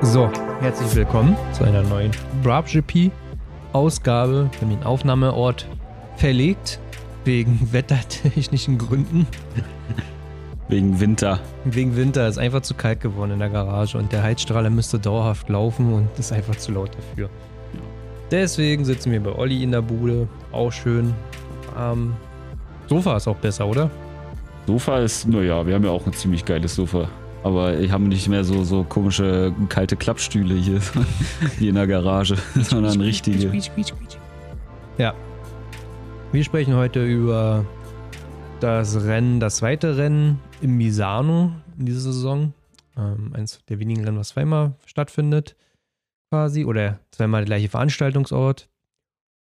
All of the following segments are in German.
So, herzlich willkommen zu einer neuen Brab GP Ausgabe. Wir haben den Aufnahmeort verlegt wegen wettertechnischen Gründen. Wegen Winter. Wegen Winter ist einfach zu kalt geworden in der Garage und der Heizstrahler müsste dauerhaft laufen und ist einfach zu laut dafür. Deswegen sitzen wir bei Olli in der Bude. Auch schön. Ähm, Sofa ist auch besser, oder? Sofa ist, naja, wir haben ja auch ein ziemlich geiles Sofa. Aber ich habe nicht mehr so, so komische kalte Klappstühle hier, wie in der Garage, sondern richtige. Ja. Wir sprechen heute über das Rennen, das zweite Rennen im Misano in dieser Saison. Ähm, eins der wenigen Rennen, was zweimal stattfindet, quasi. Oder zweimal der gleiche Veranstaltungsort.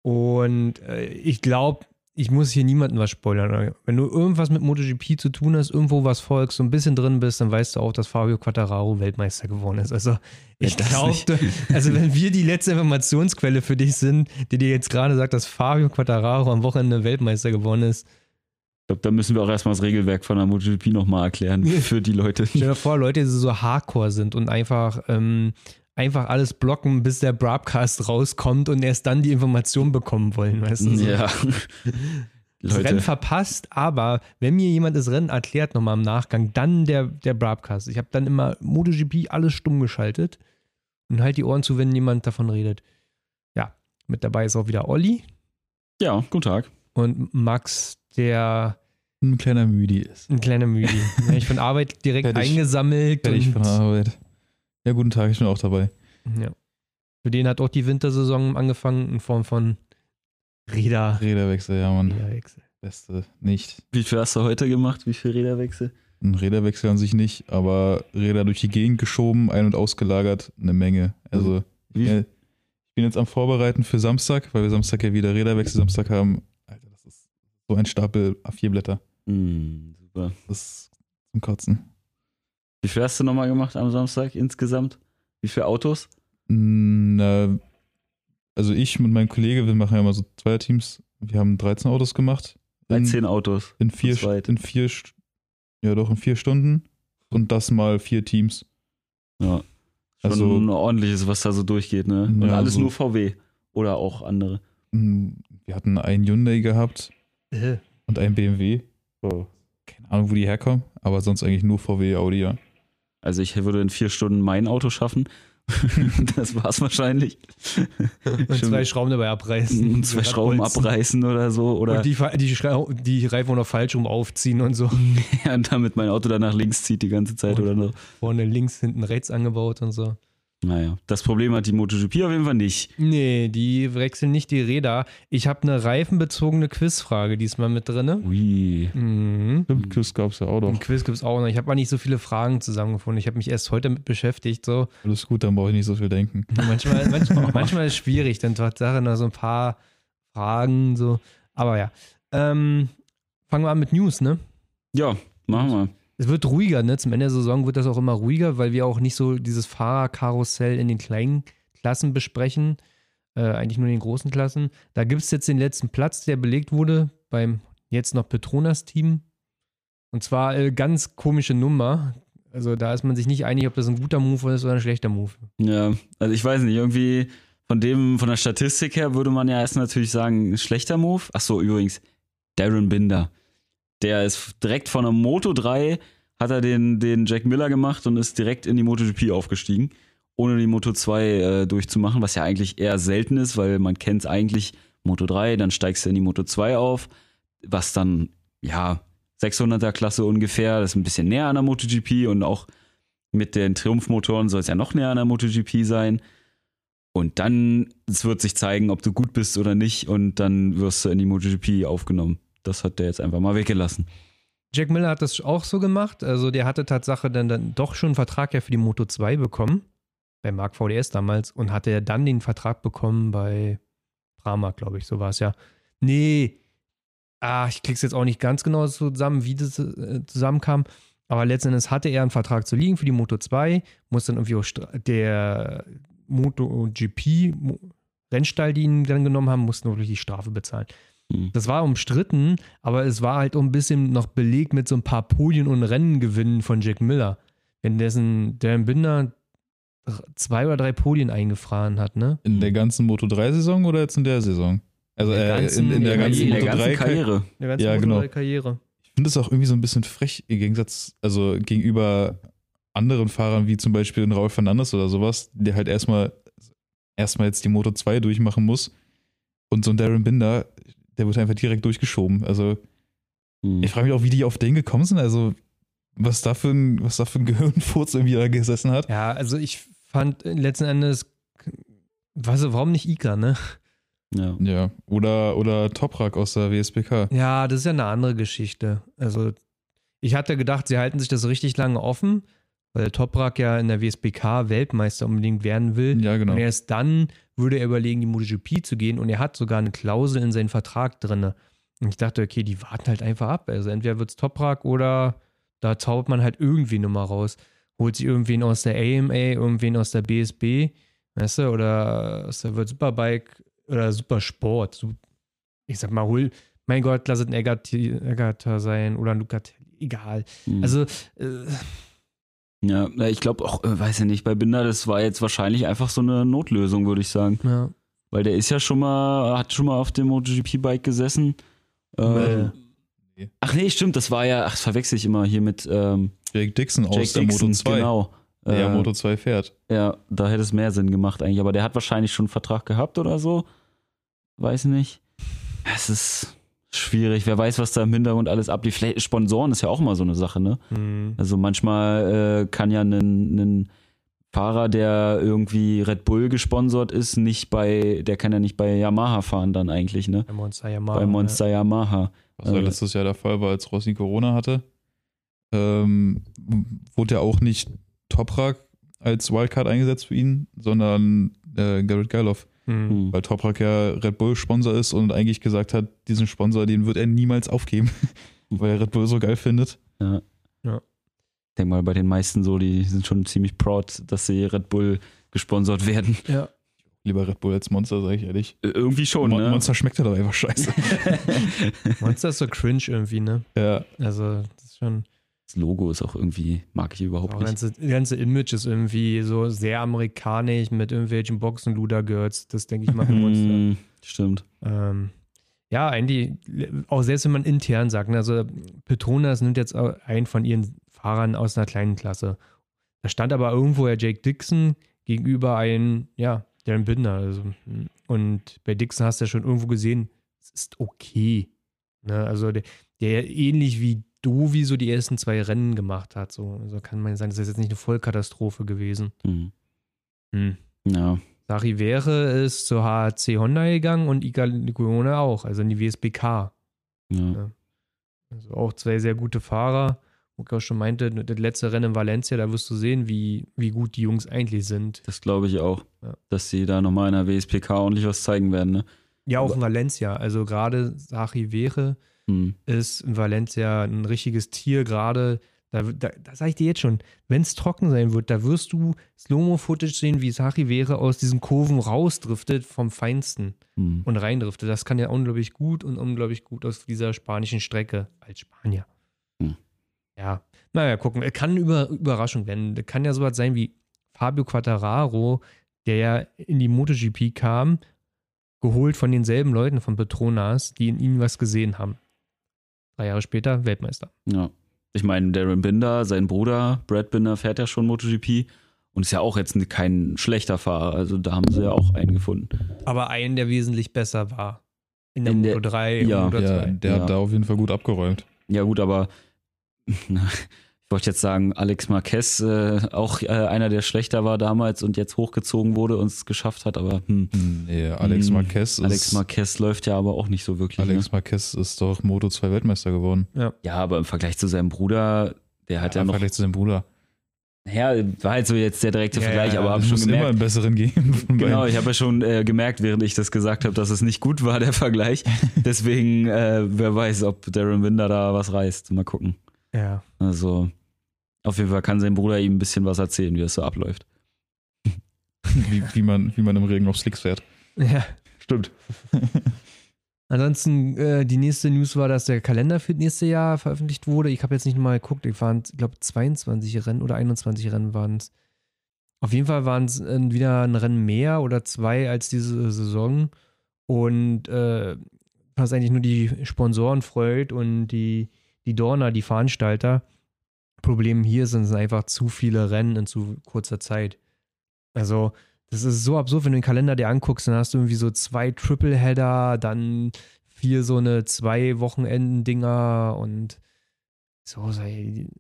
Und äh, ich glaube, ich muss hier niemandem was spoilern. Wenn du irgendwas mit MotoGP zu tun hast, irgendwo was folgst, so ein bisschen drin bist, dann weißt du auch, dass Fabio Quattararo Weltmeister geworden ist. Also ich glaube, also wenn wir die letzte Informationsquelle für dich sind, die dir jetzt gerade sagt, dass Fabio Quattararo am Wochenende Weltmeister geworden ist. Ich glaube, da müssen wir auch erstmal das Regelwerk von der MotoGP nochmal erklären für die Leute. Stell dir vor, Leute, die so hardcore sind und einfach ähm, einfach alles blocken, bis der Broadcast rauskommt und erst dann die Information bekommen wollen, weißt du? Ja. Das Leute. Rennen verpasst, aber wenn mir jemand das Rennen erklärt nochmal im Nachgang, dann der, der Broadcast. Ich habe dann immer MotoGP alles stumm geschaltet und halt die Ohren zu, wenn jemand davon redet. Ja, mit dabei ist auch wieder Olli. Ja, guten Tag. Und Max, der ein kleiner Müdi ist. Ein kleiner Müdi. ich von Arbeit direkt eingesammelt. Fertig von Arbeit. Ja, guten Tag, ich bin auch dabei. Ja. Für den hat auch die Wintersaison angefangen in Form von Räder. Räderwechsel, ja, Mann. Räderwechsel. Beste nicht. Wie viel hast du heute gemacht? Wie viel Räderwechsel? Ein Räderwechsel an sich nicht, aber Räder durch die Gegend geschoben, ein- und ausgelagert, eine Menge. Also, ich bin jetzt am Vorbereiten für Samstag, weil wir Samstag ja wieder Räderwechsel Samstag haben. Alter, das ist so ein Stapel A4-Blätter. Mm, super. Das ist zum Kotzen. Wie viel hast du nochmal gemacht am Samstag insgesamt? Wie viele Autos? Na, also ich mit meinem Kollegen, wir machen ja immer so Zweierteams. Wir haben 13 Autos gemacht. 13 Autos. In vier, in vier, ja doch, in vier Stunden. Und das mal vier Teams. Ja. Schon also ein ordentliches, was da so durchgeht, ne? Und ja, alles so nur VW. Oder auch andere. Hm, wir hatten einen Hyundai gehabt. Äh. Und einen BMW. Oh. Keine Ahnung, wo die herkommen, aber sonst eigentlich nur VW, Audi, ja. Also ich würde in vier Stunden mein Auto schaffen. das war's wahrscheinlich. Und zwei Schrauben dabei abreißen. Und zwei Schrauben abreißen oder so. Oder und die, die, die Reifen noch falsch rum aufziehen und so. ja, und damit mein Auto dann nach links zieht die ganze Zeit und oder so. Vorne links, hinten rechts angebaut und so. Naja, das Problem hat die MotoGP auf jeden Fall nicht. Nee, die wechseln nicht die Räder. Ich habe eine reifenbezogene Quizfrage diesmal mit drin. Ui. Mhm. Stimmt, Quiz gab es ja auch noch. Ein Quiz gibt es auch noch. Ich habe mal nicht so viele Fragen zusammengefunden. Ich habe mich erst heute damit beschäftigt. So. Alles gut, dann brauche ich nicht so viel denken. Manchmal, manchmal, manchmal ist es schwierig, dann Tatsache noch so ein paar Fragen. so. Aber ja. Ähm, fangen wir an mit News, ne? Ja, machen wir es wird ruhiger, ne? Zum Ende der Saison wird das auch immer ruhiger, weil wir auch nicht so dieses Fahrerkarussell in den kleinen Klassen besprechen, äh, eigentlich nur in den großen Klassen. Da gibt es jetzt den letzten Platz, der belegt wurde beim jetzt noch Petronas-Team. Und zwar äh, ganz komische Nummer. Also da ist man sich nicht einig, ob das ein guter Move ist oder ein schlechter Move. Ja, also ich weiß nicht, irgendwie von dem, von der Statistik her würde man ja erst natürlich sagen, ein schlechter Move. Ach so, übrigens, Darren Binder. Der ist direkt von der Moto 3 hat er den, den Jack Miller gemacht und ist direkt in die MotoGP aufgestiegen, ohne die Moto 2 äh, durchzumachen, was ja eigentlich eher selten ist, weil man kennt eigentlich Moto 3, dann steigst du in die Moto 2 auf, was dann, ja, 600er Klasse ungefähr, das ist ein bisschen näher an der MotoGP und auch mit den Triumphmotoren soll es ja noch näher an der MotoGP sein. Und dann, es wird sich zeigen, ob du gut bist oder nicht und dann wirst du in die MotoGP aufgenommen das hat der jetzt einfach mal weggelassen. Jack Miller hat das auch so gemacht. Also der hatte Tatsache dann, dann doch schon einen Vertrag ja für die Moto 2 bekommen. Bei Mark VDS damals. Und hatte er dann den Vertrag bekommen bei Brahma, glaube ich. So war es ja. Nee. Ah, ich krieg's jetzt auch nicht ganz genau zusammen, wie das äh, zusammenkam. Aber letztendlich hatte er einen Vertrag zu liegen für die Moto 2, muss dann irgendwie auch der MotoGP Rennstall, die ihn dann genommen haben, mussten natürlich die Strafe bezahlen. Hm. Das war umstritten, aber es war halt auch ein bisschen noch belegt mit so ein paar Podien und Rennengewinnen von Jack Miller. währenddessen Darren Binder zwei oder drei Podien eingefahren hat, ne? In der ganzen Moto 3-Saison oder jetzt in der Saison? Also der äh, ganzen- in, in der in ganzen in der Moto 3 ganzen Karriere. Der ganzen Ja, Moto3 genau. Karriere. Ich finde es auch irgendwie so ein bisschen frech im Gegensatz, also gegenüber anderen Fahrern wie zum Beispiel den Raul Fernandes oder sowas, der halt erstmal erstmal jetzt die Moto 2 durchmachen muss. Und so ein Darren Binder, der wird einfach direkt durchgeschoben. Also Hm. ich frage mich auch, wie die auf den gekommen sind. Also was da für ein, was da für ein Gehirnfurz irgendwie da gesessen hat. Ja, also ich fand letzten Endes, was, warum nicht Ika, ne? Ja. Ja. Oder, oder Toprak aus der WSBK. Ja, das ist ja eine andere Geschichte. Also, ich hatte gedacht, sie halten sich das richtig lange offen, weil Toprak ja in der WSBK Weltmeister unbedingt werden will. Ja, genau. Und erst dann würde er überlegen, die MotoGP zu gehen. Und er hat sogar eine Klausel in seinen Vertrag drin. Und ich dachte, okay, die warten halt einfach ab. Also entweder wird es Toprak oder da zaubert man halt irgendwie Nummer raus. Holt sich irgendwen aus der AMA, irgendwen aus der BSB, weißt du, oder aus der World Superbike oder Supersport. Ich sag mal, hol, mein Gott, lass es ein Eggert- Eggerter sein oder ein Lucatelli, egal. Hm. Also, äh, Ja, na, ich glaube auch, äh, weiß ja nicht, bei Binder, das war jetzt wahrscheinlich einfach so eine Notlösung, würde ich sagen. ja. Weil der ist ja schon mal, hat schon mal auf dem MotoGP-Bike gesessen. Ähm, Nee. ach nee, stimmt, das war ja, ach, das verwechsel ich immer hier mit ähm, Jake Dixon aus Jake der Dixon, Moto 2. genau. Der ja Äh, Moto 2 fährt. Ja, da hätte es mehr Sinn gemacht eigentlich. Aber der hat wahrscheinlich schon einen Vertrag gehabt oder so. Weiß nicht. Es ist schwierig. Wer weiß, was da im Hintergrund alles ablief. Vielleicht Sponsoren ist ja auch immer so eine Sache, ne? Hm. Also manchmal äh, kann ja ein, ein Fahrer, der irgendwie Red Bull gesponsert ist, nicht bei, der kann ja nicht bei Yamaha fahren dann eigentlich, ne? Bei Monster Yamaha. bei Monster Yamaha. Was ja Äh. letztes Jahr der Fall war, als Rossi Corona hatte. Ähm, wurde ja auch nicht Toprak als Wildcard eingesetzt für ihn, sondern äh, Garrett Gerloff, Ja. Hm. Hm. weil Toprak ja Red Bull Sponsor ist und eigentlich gesagt hat, diesen Sponsor, den wird er niemals aufgeben, weil er Red Bull so geil findet. Ich denke mal, bei den meisten so, die sind schon ziemlich proud, dass sie Red Bull gesponsert werden. ja. Lieber Red Bull als Monster, sage ich ehrlich. Äh, Irgendwie schon, Mon ne? Monster schmeckt ja doch einfach scheiße. Monster ist so cringe irgendwie, ne? ja, Also, das ist schon. Das Logo ist auch irgendwie, mag ich überhaupt nicht. das ganze Image ist irgendwie so sehr amerikanisch mit irgendwelchen Boxen-Luder-Girls. Das denke ich mal Monster. Hm, stimmt. Ähm, ja, eigentlich, auch selbst wenn man intern sagt, ne, also Petronas nimmt jetzt einen von ihren Fahrern aus einer kleinen Klasse. Da stand aber irgendwo ja Jake Dixon gegenüber ein, ja, Darren Binder. Also, und bei Dixon hast du ja schon irgendwo gesehen, es ist okay. Ne, also der, der ähnlich wie Dovi so die ersten zwei Rennen gemacht hat. So also kann man sagen, das ist jetzt nicht eine Vollkatastrophe gewesen. Hm. Hm. Ja. Sari wäre ist zur HC Honda gegangen und Iga Lecuona auch, also in die WSBK. ja. Also auch zwei sehr gute Fahrer. Wo ich auch schon meinte, das letzte Rennen in Valencia, da wirst du sehen, wie, wie gut die Jungs eigentlich sind. Das glaube ich auch. Ja. Dass sie da nochmal in der WSPK ordentlich was zeigen werden, ne? Ja, auch Aber- in Valencia. Also gerade Sari wäre Hm. ist in Valencia ein richtiges Tier gerade. Da, da, da sage ich dir jetzt schon, wenn es trocken sein wird, da wirst du Slow-Mo-Footage sehen, wie Sari wäre aus diesen Kurven rausdriftet vom Feinsten. Hm. und reindrifte. Das kann ja unglaublich gut und unglaublich gut aus dieser spanischen Strecke als Spanier. Hm. Ja, naja, gucken. Es Kann Über Überraschung werden. Kann ja sowas sein wie Fabio Quattararo, der ja in die MotoGP kam, geholt von denselben Leuten von Petronas, die in ihm was gesehen haben. Drei Jahre später Weltmeister. Ja. Ich meine, Darren Binder, sein Bruder, Brad Binder, fährt ja schon MotoGP und ist ja auch jetzt kein schlechter Fahrer. Also da haben sie ja auch einen gefunden. Aber einen, der wesentlich besser war. In der In der- Moto 3 ja. Moto ja 2. der Ja. hat da auf jeden Fall gut abgeräumt. Ja, gut, aber wollte jetzt sagen, Alex Marquez, äh, auch äh, einer, der schlechter war damals und jetzt hochgezogen wurde und es geschafft hat, aber hm, Nee, Alex Hm, Marquez ist, Alex Marquez läuft ja aber auch nicht so wirklich. Ne? Alex Marquez ist doch Moto 2 Weltmeister geworden. Ja, aber im Vergleich zu seinem Bruder, der hat ja, im noch. Vergleich zu seinem Bruder. Ja, war halt so jetzt der direkte Ja, Vergleich, ja, aber habe schon muss immer gemerkt. einen besseren geben. Genau, ich habe ja schon äh, gemerkt, während ich das gesagt habe, dass es nicht gut war, der Vergleich. Deswegen, äh, wer weiß, ob Darren Winder da was reißt. Mal gucken. Ja. Also, auf jeden Fall kann sein Bruder ihm ein bisschen was erzählen, wie es so abläuft. Wie, wie, man, wie man im Regen auf Slicks fährt. Ja. Stimmt. Ansonsten, äh, die nächste News war, dass der Kalender für das nächste Jahr veröffentlicht wurde. Ich habe jetzt nicht mal geguckt, ich waren, ich glaube, 22 Rennen oder 21 Rennen waren es. Auf jeden Fall waren es äh, wieder ein Rennen mehr oder zwei als diese Saison. Und äh, was eigentlich nur die Sponsoren freut und die, die Dorner, die Veranstalter. Problem hier sind es einfach zu viele Rennen in zu kurzer Zeit. Also, das ist so absurd, wenn du den Kalender dir anguckst, dann hast du irgendwie so zwei Triple-Header, dann vier so eine zwei Wochenenden-Dinger und so,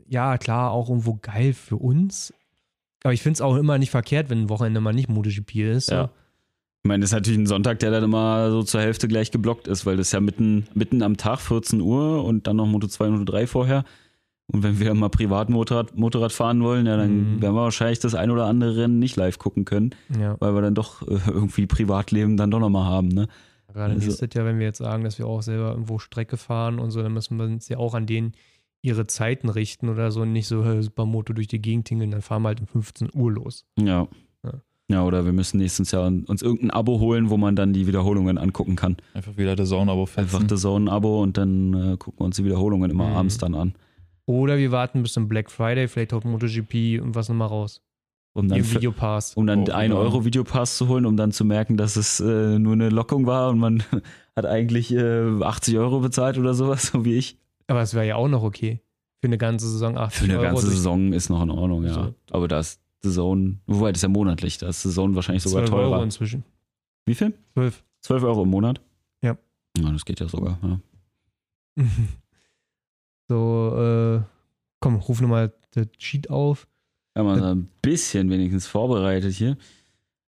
ja, klar, auch irgendwo geil für uns. Aber ich finde es auch immer nicht verkehrt, wenn ein Wochenende mal nicht MotoGP ist. So. Ja. Ich meine, das ist natürlich ein Sonntag, der dann immer so zur Hälfte gleich geblockt ist, weil das ja mitten, mitten am Tag, 14 Uhr und dann noch Moto 2 und Moto 3 vorher. Und wenn wir mal privat Motorrad, Motorrad fahren wollen, ja, dann mhm. werden wir wahrscheinlich das ein oder andere Rennen nicht live gucken können, ja. weil wir dann doch äh, irgendwie Privatleben dann doch nochmal haben. Ne? Gerade also, nächstes Jahr, wenn wir jetzt sagen, dass wir auch selber irgendwo Strecke fahren und so, dann müssen wir uns ja auch an denen ihre Zeiten richten oder so und nicht so hey, Supermoto durch die Gegend tingeln, dann fahren wir halt um 15 Uhr los. Ja. ja. Ja, oder wir müssen nächstes Jahr uns irgendein Abo holen, wo man dann die Wiederholungen angucken kann. Einfach wieder The Zone-Abo Einfach The Zone-Abo und dann äh, gucken wir uns die Wiederholungen immer mhm. abends dann an. Oder wir warten bis zum Black Friday, vielleicht haut MotoGP und was nochmal raus. Um dann, Videopass. Um dann oh, 1 genau. Euro Videopass zu holen, um dann zu merken, dass es äh, nur eine Lockung war und man hat eigentlich äh, 80 Euro bezahlt oder sowas, so wie ich. Aber es wäre ja auch noch okay. Für eine ganze Saison 80 Für eine Euro ganze Saison ist noch in Ordnung, ja. Also, Aber da ist The Zone, wobei das ist ja monatlich, da ist The Zone wahrscheinlich sogar 12 teurer. Euro inzwischen. Wie viel? 12. 12 Euro im Monat? Ja. Ja, das geht ja sogar, ja. so, äh, komm, ruf nochmal das Cheat auf. Ja, man ein bisschen wenigstens vorbereitet hier.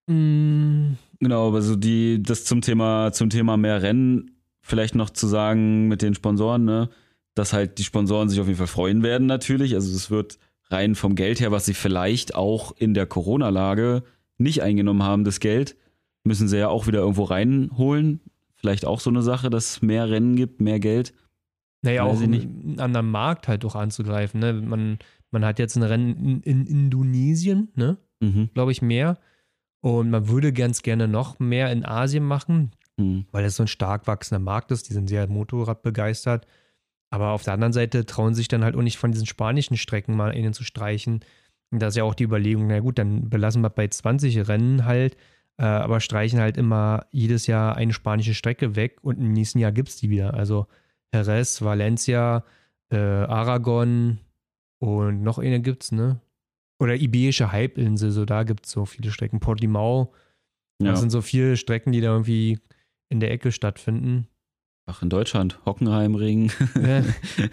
Mm. Genau, aber so die, das zum Thema, zum Thema mehr Rennen, vielleicht noch zu sagen mit den Sponsoren, ne? dass halt die Sponsoren sich auf jeden Fall freuen werden natürlich. Also es wird rein vom Geld her, was sie vielleicht auch in der Corona-Lage nicht eingenommen haben, das Geld, müssen sie ja auch wieder irgendwo reinholen. Vielleicht auch so eine Sache, dass es mehr Rennen gibt, mehr Geld. Naja, Weiß auch einen anderen Markt halt auch anzugreifen. Ne? Man, man hat jetzt ein Rennen in, in Indonesien, ne? Mhm. glaube ich, mehr. Und man würde ganz gerne noch mehr in Asien machen, mhm. weil es so ein stark wachsender Markt ist. Die sind sehr Motorrad begeistert. Aber auf der anderen Seite trauen sich dann halt auch nicht von diesen spanischen Strecken mal innen zu streichen. Und da ist ja auch die Überlegung, na gut, dann belassen wir bei 20 Rennen halt, äh, aber streichen halt immer jedes Jahr eine spanische Strecke weg und im nächsten Jahr gibt es die wieder. Also Jerez, Valencia, äh, Aragon und noch eine gibt es, ne? Oder Iberische Halbinsel, so da gibt es so viele Strecken. Portimao, ja. das sind so viele Strecken, die da irgendwie in der Ecke stattfinden. Ach, in Deutschland. Hockenheimring, ja.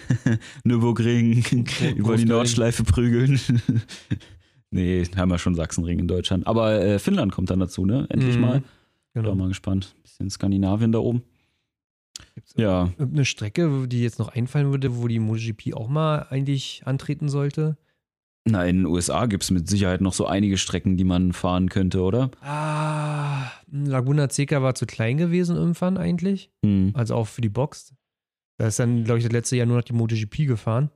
Nürburgring, über die Nordschleife prügeln. nee, haben wir schon Sachsenring in Deutschland. Aber äh, Finnland kommt dann dazu, ne? Endlich mhm. mal. Genau. Bin mal gespannt. Bisschen Skandinavien da oben. Gibt's ja. Eine Strecke, die jetzt noch einfallen würde, wo die MotoGP auch mal eigentlich antreten sollte? Na, in den USA gibt es mit Sicherheit noch so einige Strecken, die man fahren könnte, oder? Ah, Laguna Seca war zu klein gewesen irgendwann eigentlich. Hm. Also auch für die Box. Da ist dann, glaube ich, das letzte Jahr nur noch die MotoGP gefahren.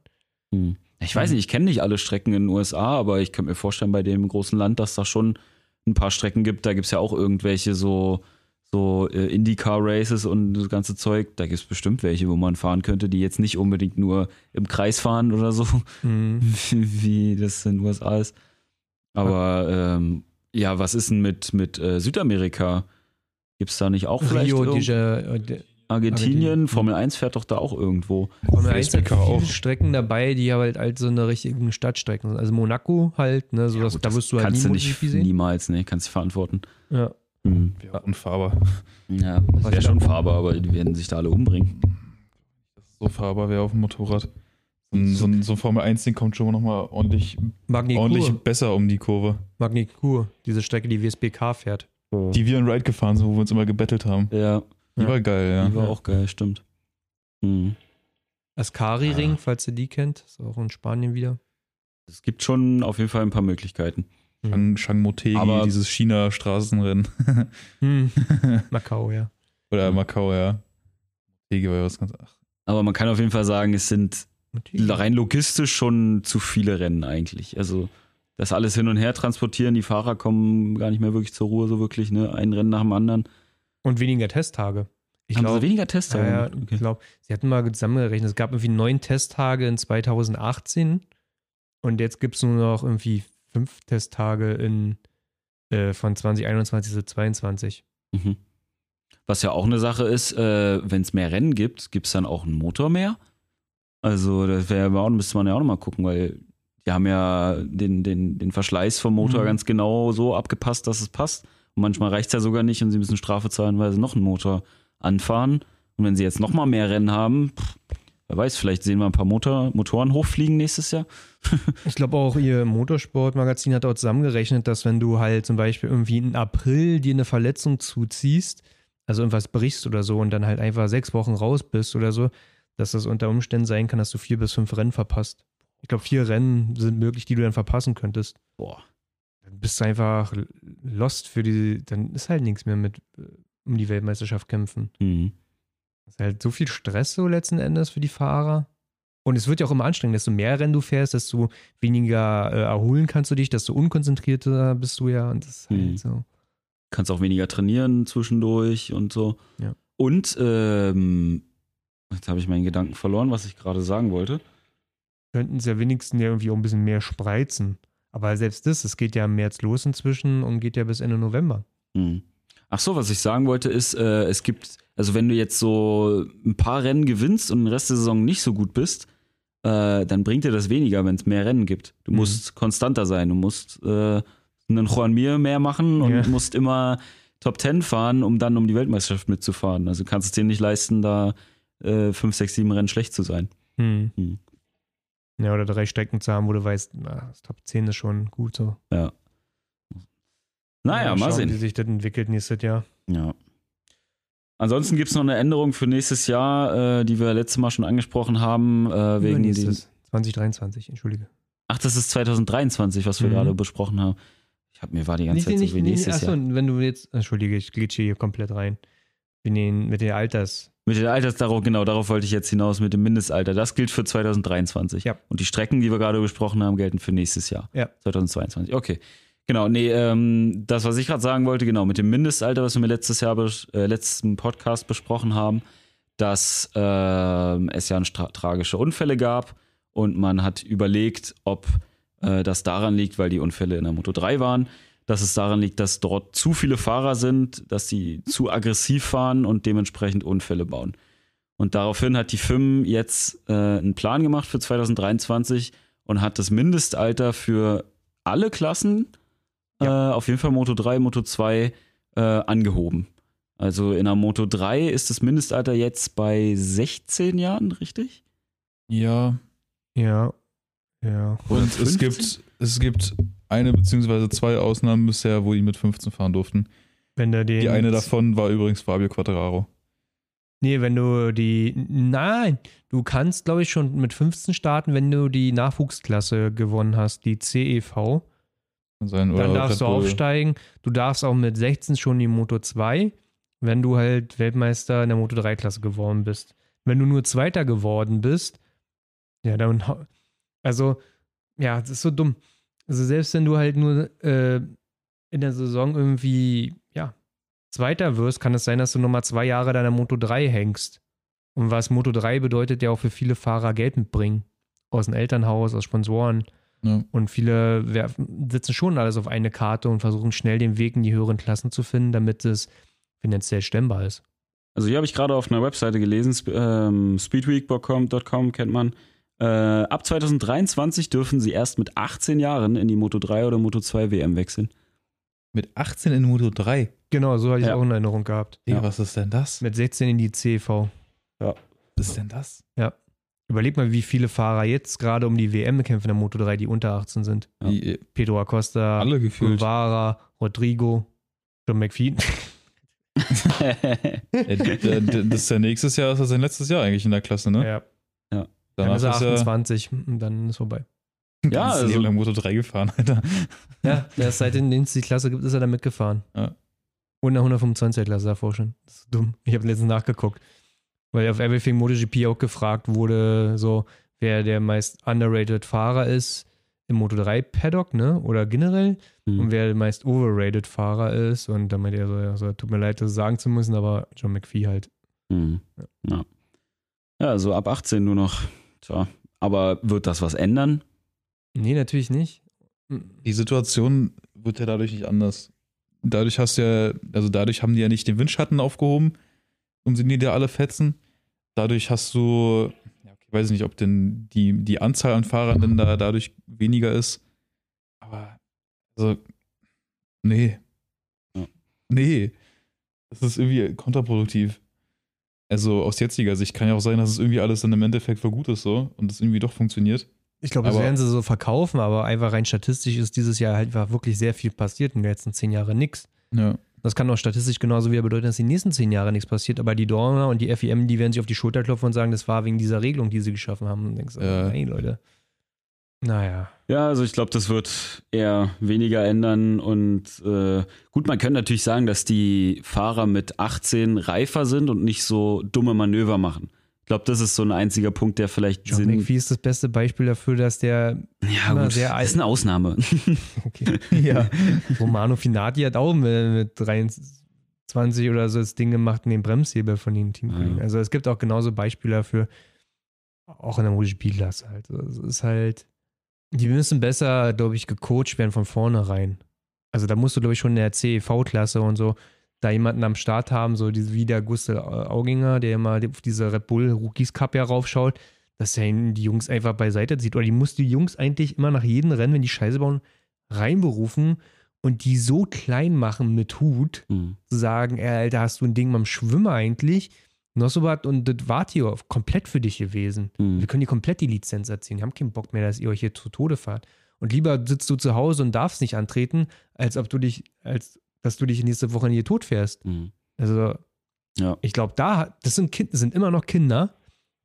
Hm. Ich weiß nicht, ich kenne nicht alle Strecken in den USA, aber ich könnte mir vorstellen, bei dem großen Land, dass da schon ein paar Strecken gibt. Da gibt es ja auch irgendwelche so so äh, IndyCar-Races und das ganze Zeug, da gibt es bestimmt welche, wo man fahren könnte, die jetzt nicht unbedingt nur im Kreis fahren oder so, mhm. wie, wie, das in den USA ist. Aber ähm, ja, was ist denn mit, mit äh, Südamerika? Gibt es da nicht auch vielleicht Rio, diese, äh, Argentinien, Formel 1 fährt doch da auch irgendwo. Formel 1 hat viele auch. Strecken dabei, die halt, halt so eine richtigen Stadtstrecken sind. Also Monaco halt, ne, sowas, ja, gut, da wirst du halt kannst nie du nicht sehen. Niemals, ne, kannst du verantworten. Ja. Mhm. Wäre unfahrbar. Ja, das wäre schon fahrbar, aber die werden sich da alle umbringen. Das so fahrbar wäre auf dem Motorrad. So ein, so ein, so ein Formel 1-Ding kommt schon nochmal ordentlich, ordentlich besser um die Kurve. Magnikur, diese Strecke, die WSBK fährt. Die wir in Ride gefahren sind, wo wir uns immer gebettelt haben. Ja. Die ja. war geil, ja. Die war auch geil, stimmt. Mhm. Ascari-Ring, ja. falls ihr die kennt, ist auch in Spanien wieder. Es gibt schon auf jeden Fall ein paar Möglichkeiten. Mhm. Shang Motegi, Aber dieses China-Straßenrennen. Hm. Macau, ja. Oder Macau, ja. Motegi war ja was ganz. Ach. Aber man kann auf jeden Fall sagen, es sind rein logistisch schon zu viele Rennen eigentlich. Also das alles hin und her transportieren, die Fahrer kommen gar nicht mehr wirklich zur Ruhe, so wirklich, ne? Ein Rennen nach dem anderen. Und weniger Testtage. Ich Haben glaube, sie weniger Testtage? ja, gemacht? ich glaube, sie hatten mal zusammengerechnet, es gab irgendwie neun Testtage in 2018 und jetzt gibt es nur noch irgendwie fünf Testtage in äh, von 2021 zu 2022. Mhm. Was ja auch eine Sache ist, äh, wenn es mehr Rennen gibt, gibt es dann auch einen Motor mehr? Also, das wäre ja auch, müsste man ja auch nochmal gucken, weil die haben ja den, den, den Verschleiß vom Motor Mhm. ganz genau so abgepasst, dass es passt. Und manchmal reicht es ja sogar nicht und sie müssen Strafe zahlen, weil sie noch einen Motor anfahren. Und wenn sie jetzt nochmal mehr Rennen haben, pff, wer weiß, vielleicht sehen wir ein paar Motor, Motoren hochfliegen nächstes Jahr. Ich glaube auch, ihr Motorsportmagazin hat auch zusammengerechnet, dass wenn du halt zum Beispiel irgendwie im April dir eine Verletzung zuziehst, also irgendwas brichst oder so und dann halt einfach sechs Wochen raus bist oder so, dass das unter Umständen sein kann, dass du vier bis fünf Rennen verpasst. Ich glaube, vier Rennen sind möglich, die du dann verpassen könntest. Boah. Dann bist du einfach lost für die, dann ist halt nichts mehr mit um die Weltmeisterschaft kämpfen. Mhm. Das ist halt so viel Stress so letzten Endes für die Fahrer. Und es wird ja auch immer anstrengend, desto mehr Rennen du fährst, desto weniger äh, erholen kannst du dich, desto unkonzentrierter bist du ja. Und das ist halt Mhm. so. kannst auch weniger trainieren zwischendurch und so. Ja. Und ähm, jetzt habe ich meinen Gedanken verloren, was ich gerade sagen wollte. Könnten es ja wenigstens ja irgendwie auch ein bisschen mehr spreizen. Aber selbst das, es geht ja im März los inzwischen und geht ja bis Ende November. Hm. Ach so, was ich sagen wollte ist, äh, es gibt, also wenn du jetzt so ein paar Rennen gewinnst und den Rest der Saison nicht so gut bist, äh, dann bringt dir das weniger, wenn es mehr Rennen gibt. Du Mhm. musst konstanter sein, du musst äh, einen Juan Mir mehr machen und Ja. musst immer Top 10 fahren, um dann um die Weltmeisterschaft mitzufahren. Also du kannst es dir nicht leisten, da äh, 5, 6, 7 Rennen schlecht zu sein. Hm. Hm. Ja, oder drei Strecken zu haben, wo du weißt, na, das Top 10 ist schon gut so. Naja, mal schauen, sehen. wie sich das entwickelt nächstes Jahr. Ja. Ansonsten gibt es noch eine Änderung für nächstes Jahr, äh, die wir letztes Mal schon angesprochen haben, äh, wegen den. Übernächstes. 2023, entschuldige. Ach, das ist 2023, was wir Mhm. gerade besprochen haben. Ich hab, mir war die ganze Zeit so wie nächstes achso, Jahr. wenn du jetzt, entschuldige, ich glitsche hier komplett rein. Mit den, mit den Alters. Mit der Altersdarauf, genau, darauf wollte ich jetzt hinaus, mit dem Mindestalter. Das gilt für 2023. Ja. Und die Strecken, die wir gerade besprochen haben, gelten für nächstes Jahr. Ja. 2022. Okay. Genau, nee, ähm, das, was ich gerade sagen wollte, genau, mit dem Mindestalter, was wir letztes Jahr, äh, letzten Podcast besprochen haben, dass ähm, es ja tra tragische Unfälle gab und man hat überlegt, ob äh, das daran liegt, weil die Unfälle in der Moto 3 waren, dass es daran liegt, dass dort zu viele Fahrer sind, dass sie zu aggressiv fahren und dementsprechend Unfälle bauen. Und daraufhin hat die FIM jetzt äh, einen Plan gemacht für 2023 und hat das Mindestalter für alle Klassen, äh, auf jeden Fall Moto 3, Moto 2, äh, angehoben. Also in der Moto 3 ist das Mindestalter jetzt bei 16 Jahren, richtig? Ja. Ja. Ja. Und es 15? gibt, es gibt eine beziehungsweise zwei Ausnahmen bisher, wo die mit 15 fahren durften. Wenn den. Die eine davon war übrigens Fabio Quattararo. Nee, wenn du die. Nein, du kannst, glaube ich, schon mit 15 starten, wenn du die Nachwuchsklasse gewonnen hast, die CEV. Sein. Dann darfst du aufsteigen. Du darfst auch mit 16 schon die Moto 2, wenn du halt Weltmeister in der Moto 3-Klasse geworden bist. Wenn du nur Zweiter geworden bist, ja, dann. Also, ja, das ist so dumm. Also, selbst wenn du halt nur äh, in der Saison irgendwie, ja, Zweiter wirst, kann es sein, dass du nochmal zwei Jahre deiner Moto 3 hängst. Und was Moto 3 bedeutet ja auch für viele Fahrer Geld mitbringen. Aus dem Elternhaus, aus Sponsoren. Ja. Und viele werfen, sitzen schon alles auf eine Karte und versuchen schnell den Weg in die höheren Klassen zu finden, damit es finanziell stemmbar ist. Also hier habe ich gerade auf einer Webseite gelesen, ähm, speedweek.com kennt man. Äh, ab 2023 dürfen sie erst mit 18 Jahren in die Moto 3 oder Moto 2 WM wechseln. Mit 18 in Moto 3. Genau, so hatte ich Ja. auch in Erinnerung gehabt. Digga, Ja. was ist denn das? Mit 16 in die CV. Was ist denn das? Überleg mal, wie viele Fahrer jetzt gerade um die WM kämpfen in der Moto 3, die unter 18 sind. Ja. Die, Pedro Acosta, alle gefühlt. Guevara, Rodrigo, John McPhee. Äh, das ist ja nächstes Jahr, ist das sein letztes Jahr eigentlich in der Klasse, ne? Ja, dann Danach ist er ist er 28 und dann ist vorbei. Ja, das also- Leben lang Moto 3 gefahren, Alter. Ja, der ist seitdem es die Klasse gibt, ist er da mitgefahren. Ja. Und in der 125er Klasse davor schon. Das ist dumm. Ich habe letztens nachgeguckt. Weil auf Everything MotoGP auch gefragt wurde, so, wer der meist underrated Fahrer ist im Moto 3 Paddock, ne? Oder generell. Hm. Und wer der meist overrated Fahrer ist. Und dann meinte er so, ja, so, tut mir leid, das sagen zu müssen, aber John McPhee halt. Mhm. Ja. ja, so ab 18 nur noch. Tja, aber wird das was ändern? Nee, natürlich nicht. Die Situation wird ja dadurch nicht anders. Dadurch hast du ja, also dadurch haben die ja nicht den Windschatten aufgehoben und sind die da alle fetzen. Dadurch hast du, ja, okay, ich weiß nicht, ob denn die, die Anzahl an Fahrern denn da dadurch weniger ist. Aber, also, nee. Ja. Nee. Das ist irgendwie kontraproduktiv. Also aus jetziger Sicht kann ja auch sein, dass es irgendwie alles dann im Endeffekt für gut ist so und es irgendwie doch funktioniert. Ich glaube, das werden sie so verkaufen, aber einfach rein statistisch ist dieses Jahr halt einfach wirklich sehr viel passiert in den letzten zehn Jahren nichts. Ja. Das kann auch statistisch genauso wieder bedeuten, dass die nächsten zehn Jahre nichts passiert, aber die Dorner und die FIM, die werden sich auf die Schulter klopfen und sagen, das war wegen dieser Regelung, die sie geschaffen haben. Und denkst, Ja. nein, Leute. Naja. Ja, also ich glaube, das wird eher weniger ändern. Und äh, gut, man könnte natürlich sagen, dass die Fahrer mit 18 reifer sind und nicht so dumme Manöver machen. Ich glaube, das ist so ein einziger Punkt, der vielleicht John Sinn. McPhee ist das beste Beispiel dafür, dass der, Ja, gut, sehr das ist eine Ausnahme. okay, Ja. Romano Finati hat auch mit, mit 23 oder so das Ding gemacht in den Bremshebel von den Teamkollegen. Ja. Also es gibt auch genauso Beispiele dafür, auch in der MotoGP-Klasse halt. Also Es ist halt, die müssen besser, glaube ich, gecoacht werden von vornherein. Also da musst du, glaube ich, schon in der CEV-Klasse und so da jemanden am Start haben, so wie der Gustl Auginger, der immer auf diese Red Bull Rookies Cup ja raufschaut, dass er die Jungs einfach beiseite zieht. Oder die muss die Jungs eigentlich immer nach jedem Rennen, wenn die Scheiße bauen, reinberufen und die so klein machen mit Hut, Hm. zu sagen, ey, Alter, hast du ein Ding beim Schwimmen eigentlich? Noch so was und das war hier komplett für dich gewesen. Hm. Wir können dir komplett die Lizenz erziehen. Die haben keinen Bock mehr, dass ihr euch hier zu Tode fahrt. Und lieber sitzt du zu Hause und darfst nicht antreten, als ob du dich, als dass du dich nächste Woche in ihr tot fährst. Hm. Also, Ja. ich glaube, da, das sind, kind, das sind immer noch Kinder,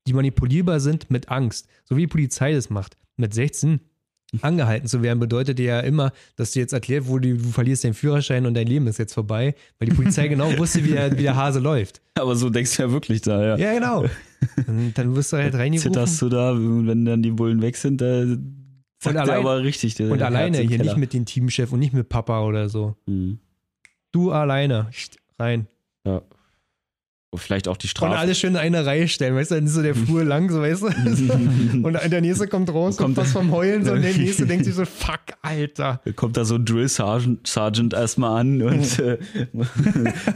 die manipulierbar sind mit Angst. So wie die Polizei das macht. Mit 16 angehalten zu werden, bedeutet ja immer, dass du jetzt erklärt wurde, du verlierst deinen Führerschein und dein Leben ist jetzt vorbei, weil die Polizei genau wusste, wie der, wie der Hase läuft. Aber so denkst du ja wirklich da, ja. Ja, genau. Und dann wirst du halt reingerufen. Zitterst du da, wenn dann die Bullen weg sind, da sagt der allein- aber richtig. Der Und alleine, hier Keller. nicht mit dem Teamchef und nicht mit Papa oder so. Hm. Du alleine. Rein. Ja. Vielleicht auch die Und Strafe. alle schön in eine Reihe stellen, weißt du, dann ist so der Flur lang, so weißt du. Und der nächste kommt raus Kommt- und fast vom Heulen so und der nächste denkt sich so, fuck, Alter. Kommt da so ein Drill Sergeant, Sergeant erstmal an und äh,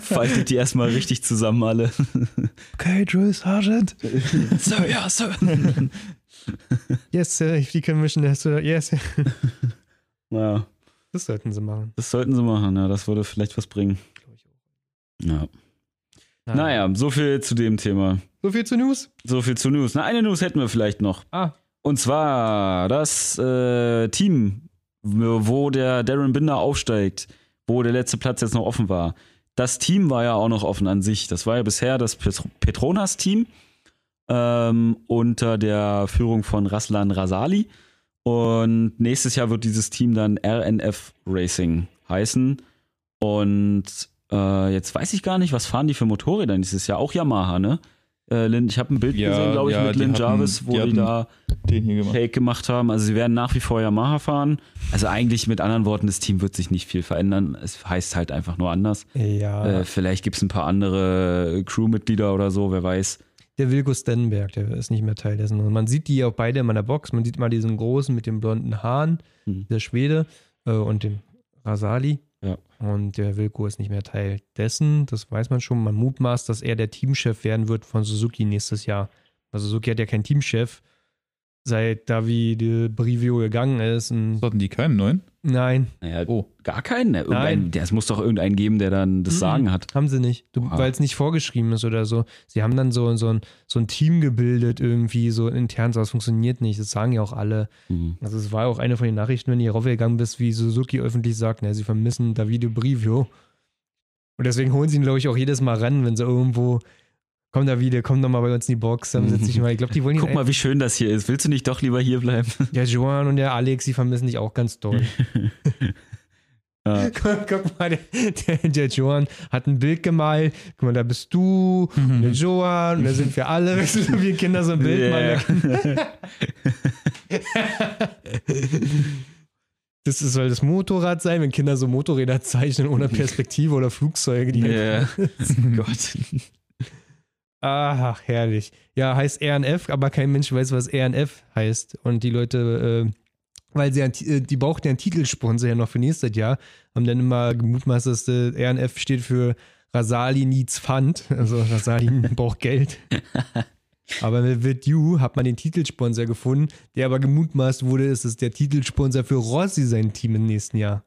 faltet die erstmal richtig zusammen alle. Okay, Drill Sergeant. so, ja, so. Yes, sir, if you can mission this, sir. Yes. Ja, Das sollten sie machen. das sollten sie machen, ja, das würde vielleicht was bringen. Ja. Naja, so viel zu dem Thema. So viel zu News. So viel zu News. Na, eine News hätten wir vielleicht noch. Ah, Und zwar das äh, Team, wo der Darren Binder aufsteigt, wo der letzte Platz jetzt noch offen war. Das Team war ja auch noch offen an sich. Das war ja bisher das Pet- Petronas-Team ähm, unter der Führung von Raslan Rasali. Und nächstes Jahr wird dieses Team dann RNF Racing heißen. Und äh, jetzt weiß ich gar nicht, was fahren die für Motorräder dieses Jahr? Auch Yamaha, ne? Äh, Lin, ich habe ein Bild Ja, gesehen, glaube ich, ja, mit Lynn Jarvis, wo die die, da Den hier gemacht. Fake gemacht haben. Also sie werden nach wie vor Yamaha fahren. Also eigentlich mit anderen Worten, das Team wird sich nicht viel verändern. Es heißt halt einfach nur anders. ja. Äh, vielleicht gibt es ein paar andere Crewmitglieder oder so, wer weiß. Der Wilko Stenberg, der ist nicht mehr Teil dessen. Und man sieht die auch beide in meiner Box. Man sieht mal diesen großen mit den blonden Haaren, Mhm. der Schwede, äh, und den Rasali. Ja. Und der Wilko ist nicht mehr Teil dessen. Das weiß man schon. Man mutmaßt, dass er der Teamchef werden wird von Suzuki nächstes Jahr. Also Suzuki hat ja keinen Teamchef, seit Davide Brivio gegangen ist. Und Hatten die keinen neuen? Nein, Naja, Oh. gar keinen. Ne? Nein. es muss doch irgendeinen geben, der dann das. Sagen hat. haben sie nicht. Weil es nicht vorgeschrieben ist oder so. Sie haben dann so, so, ein, so ein Team gebildet irgendwie, so intern. So, das funktioniert nicht. Das sagen ja auch alle. Mhm. Also es war auch eine von den Nachrichten, wenn du hier raufgegangen bist, wie Suzuki öffentlich sagt, ne, sie vermissen Davide Brivio. Und deswegen holen sie ihn, glaube ich, auch jedes Mal ran, wenn sie irgendwo, komm Davide, komm doch mal bei uns in die Box, dann setz dich mal. Ich glaube, die wollen Guck mal, wie schön das hier ist. Willst du nicht doch lieber hier bleiben? Der Joan und der Alex, die vermissen dich auch ganz doll. Ja. guck, guck mal, der, der, Joan hat ein Bild gemalt. Guck mal, da bist du, und der Joan, und da sind wir alle. Wie Kinder so ein Bild malen. Das ist, soll das Motorrad sein, wenn Kinder so Motorräder zeichnen ohne Perspektive oder Flugzeuge. Die Ja. Gott. Ach, herrlich. Ja, heißt RNF, aber kein Mensch weiß, was RNF heißt. Und die Leute, äh, weil sie, ein, äh, die brauchten ja einen Titelsponsor ja noch für nächstes Jahr, haben dann immer gemutmaßt, dass äh, RNF steht für Rasali Needs Fund. Also Rasali braucht Geld. Aber mit With You hat man den Titelsponsor gefunden, der aber gemutmaßt wurde, ist es der Titelsponsor für Rossi sein Team im nächsten Jahr.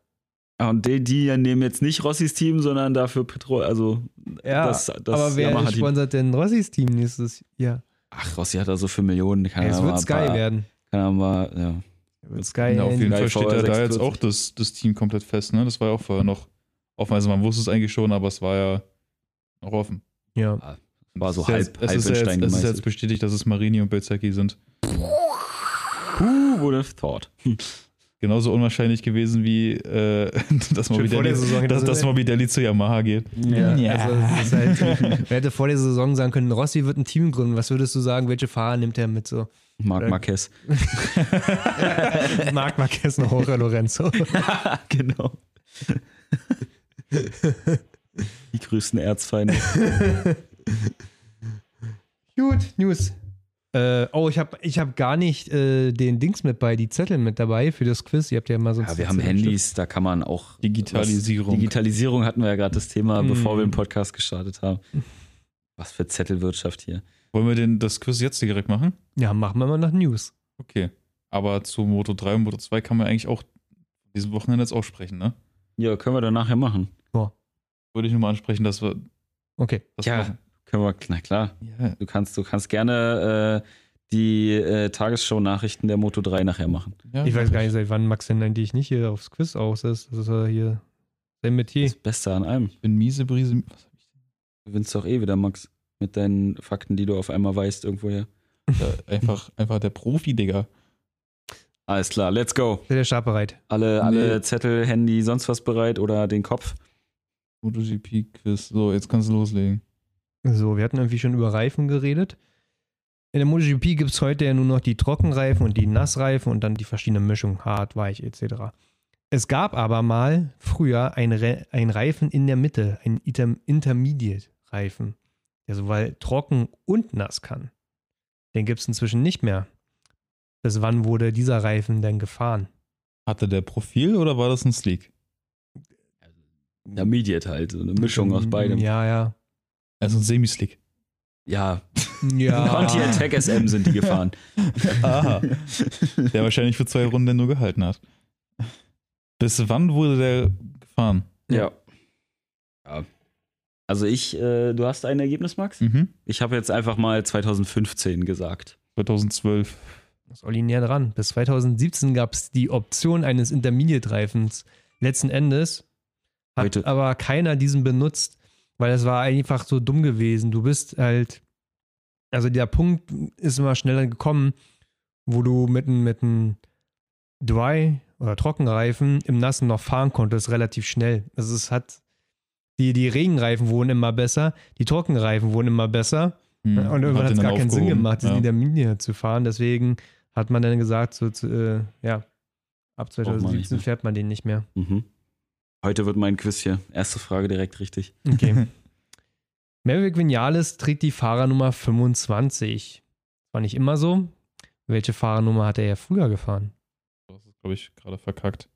Ah, Und die, die nehmen jetzt nicht Rossis Team, sondern dafür Petrol, also Ja, das, das aber wer Yamaha-Team. sponsert denn Rossis Team nächstes Jahr? Ach, Rossi hat da so viele Millionen. Kann Ja, es wird Sky paar- werden. Kann er mal, ja. Wird Sky Ja, auf jeden Fall steht ja da jetzt 46. auch das, das Team komplett fest, ne? Das war ja auch vorher noch offen. Also man wusste es eigentlich schon, aber es war ja noch offen. Ja. War so es ist halb, jetzt, es halb ist in ja Stein jetzt, es ist jetzt bestätigt, dass es Marini und Belzacki sind. Who would have thought? Genauso unwahrscheinlich gewesen wie, äh, dass, Morbidelli, Saison dass, dass Morbidelli zu Yamaha geht. Ja, Also, es ist halt, wer hätte vor der Saison sagen können, Rossi wird ein Team gründen. Was würdest du sagen, welche Fahrer nimmt er mit so? Marc Äh, Marquez. Marc Marquez und Jorge Lorenzo. genau. Die größten Erzfeinde. Gut, News. Äh, oh, ich habe ich hab gar nicht äh, den Dings mit bei, die Zettel mit dabei für das Quiz. Ihr habt ja mal so Ja, wir haben Handys, da kann man auch. Digitalisierung. Was, Digitalisierung hatten wir ja gerade das Thema, Mm. bevor wir den Podcast gestartet haben. Was für Zettelwirtschaft hier. Wollen wir den, das Quiz jetzt direkt machen? Ja, machen wir mal nach News. Okay. Aber zu Moto 3 und Moto 2 kann man eigentlich auch diesen Wochenende jetzt auch sprechen, ne? Ja, können wir dann nachher machen. Wollte ich nur mal ansprechen, dass wir Okay. das Ja. machen. Können wir, na klar. Ja, Du kannst, du kannst gerne äh, die äh, Tagesschau-Nachrichten der Moto 3 nachher machen. ja, Ich weiß gar nicht, seit wann Max denn eigentlich nicht hier aufs Quiz aus ist. Das ist ja hier sein Metier. Das Beste an allem. Ich bin miese Brise. Was hab ich Du gewinnst doch eh wieder, Max. Mit deinen Fakten, die du auf einmal weißt, irgendwoher. denn? Ja, einfach, einfach der Profi, Digga. Alles klar, let's go. Ist der Start bereit? Alle, alle Nee. Zettel, Handy, sonst was bereit oder den Kopf? MotoGP-Quiz. So, jetzt kannst du loslegen. So, wir hatten irgendwie schon über Reifen geredet. In der MotoGP gibt es heute ja nur noch die Trockenreifen und die Nassreifen und dann die verschiedenen Mischungen, hart, weich etc. Es gab aber mal früher ein, Re ein Reifen in der Mitte, ein Inter Intermediate-Reifen, der sowohl trocken und nass kann. Den gibt es inzwischen nicht mehr. Bis wann wurde dieser Reifen denn gefahren? Hatte der Profil oder war das ein Sleek? Intermediate halt, so eine Mischung aus beidem. Ja, ja. Also ein Semi-Sleek. Ja, Ja. Conti-Attack SM sind die gefahren. Aha. Der wahrscheinlich für zwei Runden nur gehalten hat. Bis wann wurde der gefahren? ja. ja. Also ich, äh, du hast ein Ergebnis, Max? Mhm. Ich habe jetzt einfach mal 2015 gesagt. 2012. Das ist Olli näher dran. Bis 2017 gab es die Option eines Intermediate-Reifens. Letzten Endes hat Heute- aber keiner diesen benutzt, weil es war einfach so dumm gewesen. Du bist halt, also der Punkt ist immer schneller gekommen, wo du mit einem mit einem Dry- oder Trockenreifen im Nassen noch fahren konntest, relativ schnell. Also es hat, die, die Regenreifen wurden immer besser, die Trockenreifen wurden immer besser. Mhm. Und irgendwann hat es gar keinen Sinn gemacht, diesen Ja. Intermediate zu fahren. Deswegen hat man dann gesagt, so, zu, äh, ja, ab man nicht 2017 mehr. fährt man den nicht mehr. Mhm. Heute wird mein Quiz hier. Erste Frage direkt richtig. Okay. Maverick Vinales trägt die Fahrernummer 25. War nicht immer so. Welche Fahrernummer hat er ja früher gefahren? Das ist, glaube ich, gerade verkackt.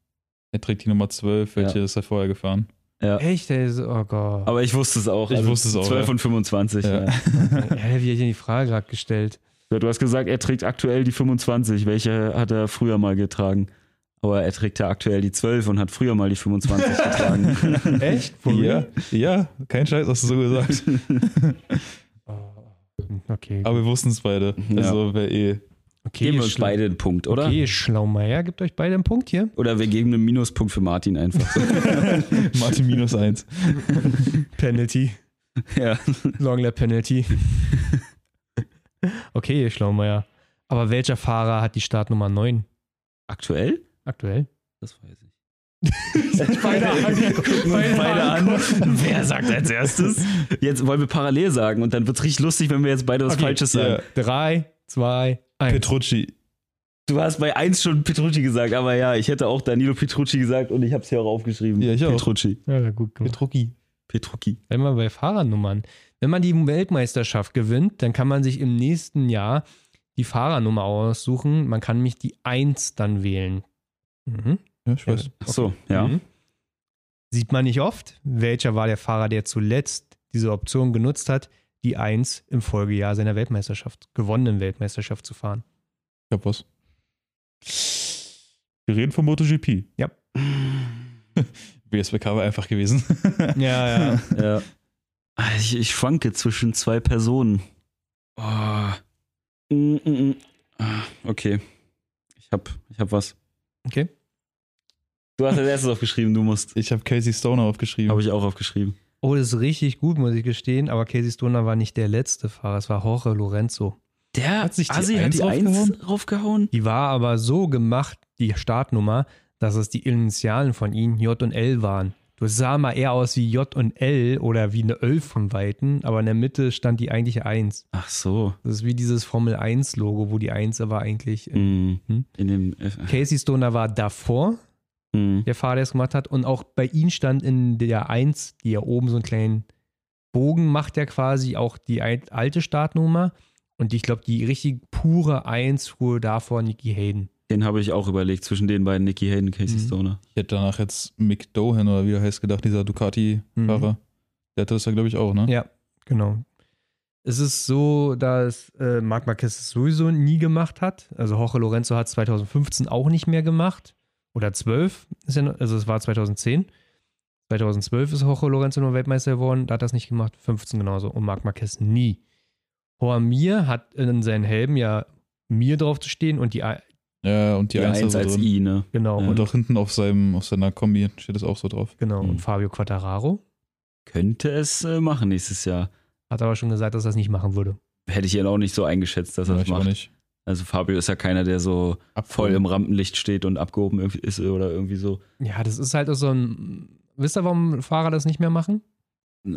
Er trägt die Nummer 12, welche Ja. ist er vorher gefahren? Ja. Echt? Der ist, oh Gott. Aber ich wusste es auch. Also Ich wusste es auch, 12 ja. und 25. Ja. Ja. ja, wie denn die Frage gerade gestellt? Ja, Du hast gesagt, er trägt aktuell die 25. Welche hat er früher mal getragen? Aber er trägt ja aktuell die 12 und hat früher mal die 25 getragen. Echt? Ja, ja, kein Scheiß, hast du so gesagt. Oh, okay. Aber wir wussten es beide. Ja. Also wäre eh. okay, Geben wir uns beide einen Punkt, oder? Okay, Schlaumeier gibt euch beide einen Punkt hier. Oder wir geben einen Minuspunkt für Martin einfach. Martin minus eins. Penalty. ja. Long Lap Penalty. okay, ihr Schlaumeier. Aber welcher Fahrer hat die Startnummer 9 Aktuell? Aktuell? Das weiß ich. Beide angeguckt. Beide an. Wer sagt als erstes? Jetzt wollen wir parallel sagen und dann wird es richtig lustig, wenn wir jetzt beide was Okay, Falsches sagen. Ja. Drei, zwei, eins. Petrucci. Du hast bei 1 schon Petrucci gesagt, aber ja, ich hätte auch Danilo Petrucci gesagt und ich habe es hier auch aufgeschrieben. Ja, ich auch. Petrucci. Ja, gut gemacht. Petrucci. Petrucci. Einmal bei Fahrernummern. Wenn man die Weltmeisterschaft gewinnt, dann kann man sich im nächsten Jahr die Fahrernummer aussuchen. Man kann nämlich die 1 dann wählen. Mhm. Ja, ich weiß. Ach so, ja. Mhm. Sieht man nicht oft. Welcher war der Fahrer, der zuletzt diese Option genutzt hat, die 1 im Folgejahr seiner Weltmeisterschaft, gewonnenen Weltmeisterschaft zu fahren? Ich hab was. Wir reden vom MotoGP. Ja. WSBK war einfach gewesen. Ja, ja. ja. Ah, Ich, ich schwanke zwischen zwei Personen. Oh. Mm, mm, mm. Ah, Okay. Ich hab, ich hab was. Okay. Du hast als erstes aufgeschrieben, du musst. Ich habe Casey Stoner aufgeschrieben. Habe ich auch aufgeschrieben. Oh, das ist richtig gut, muss ich gestehen. Aber Casey Stoner war nicht der letzte Fahrer, es war Jorge Lorenzo. Der Hat sich die hat Eins die Eins aufgehauen? raufgehauen? Die war aber so gemacht, die Startnummer, dass es die Initialen von ihnen J und L waren. Du sah mal eher aus wie J und L oder wie eine 11 von Weitem, aber in der Mitte stand die eigentliche 1. Ach so. Das ist wie dieses Formel 1 Logo, wo die 1 aber eigentlich. Mm. Hm? In dem. Äh, Casey Stoner war davor, mm. der Fahrer, der es gemacht hat, und auch bei ihm stand in der 1, die ja oben so einen kleinen Bogen macht, ja quasi auch die alte Startnummer. Und ich glaube, die richtig pure 1 fuhr davor Nicky Hayden. Den habe ich auch überlegt, zwischen den beiden Nicky Hayden, Casey Mhm. Stoner. Ich hätte danach jetzt Mick Dohan oder wie er heißt gedacht, dieser Ducati-Fahrer. Der hatte das ja, glaube ich, auch, ne? Ja, genau. Es ist so, dass äh, Marc Marquez es sowieso nie gemacht hat. Also Jorge Lorenzo hat es 2015 auch nicht mehr gemacht. Oder 12, ist ja, noch- also es war 2010. 2012 ist Jorge Lorenzo nur Weltmeister geworden, da hat er es nicht gemacht. 15 genauso. Und Marc Marquez nie. Horst Mir hat in seinen Helmen ja Mir drauf zu stehen und die, Ja, und die, Die Eins, Eins als drin. I, ne? genau, Ja. und, auch hinten auf, seinem, auf seiner Kombi steht das auch so drauf. genau, Mhm. und Fabio Quattararo Könnte es äh, machen nächstes Jahr. hat aber schon gesagt, dass er das nicht machen würde. Hätte ich ihn auch nicht so eingeschätzt, dass er Ja, das ich auch macht. nicht. Also Fabio ist ja keiner, der so voll im Rampenlicht steht und abgehoben ist oder irgendwie so. Ja, das ist halt so ein. Wisst ihr, warum Fahrer das nicht mehr machen?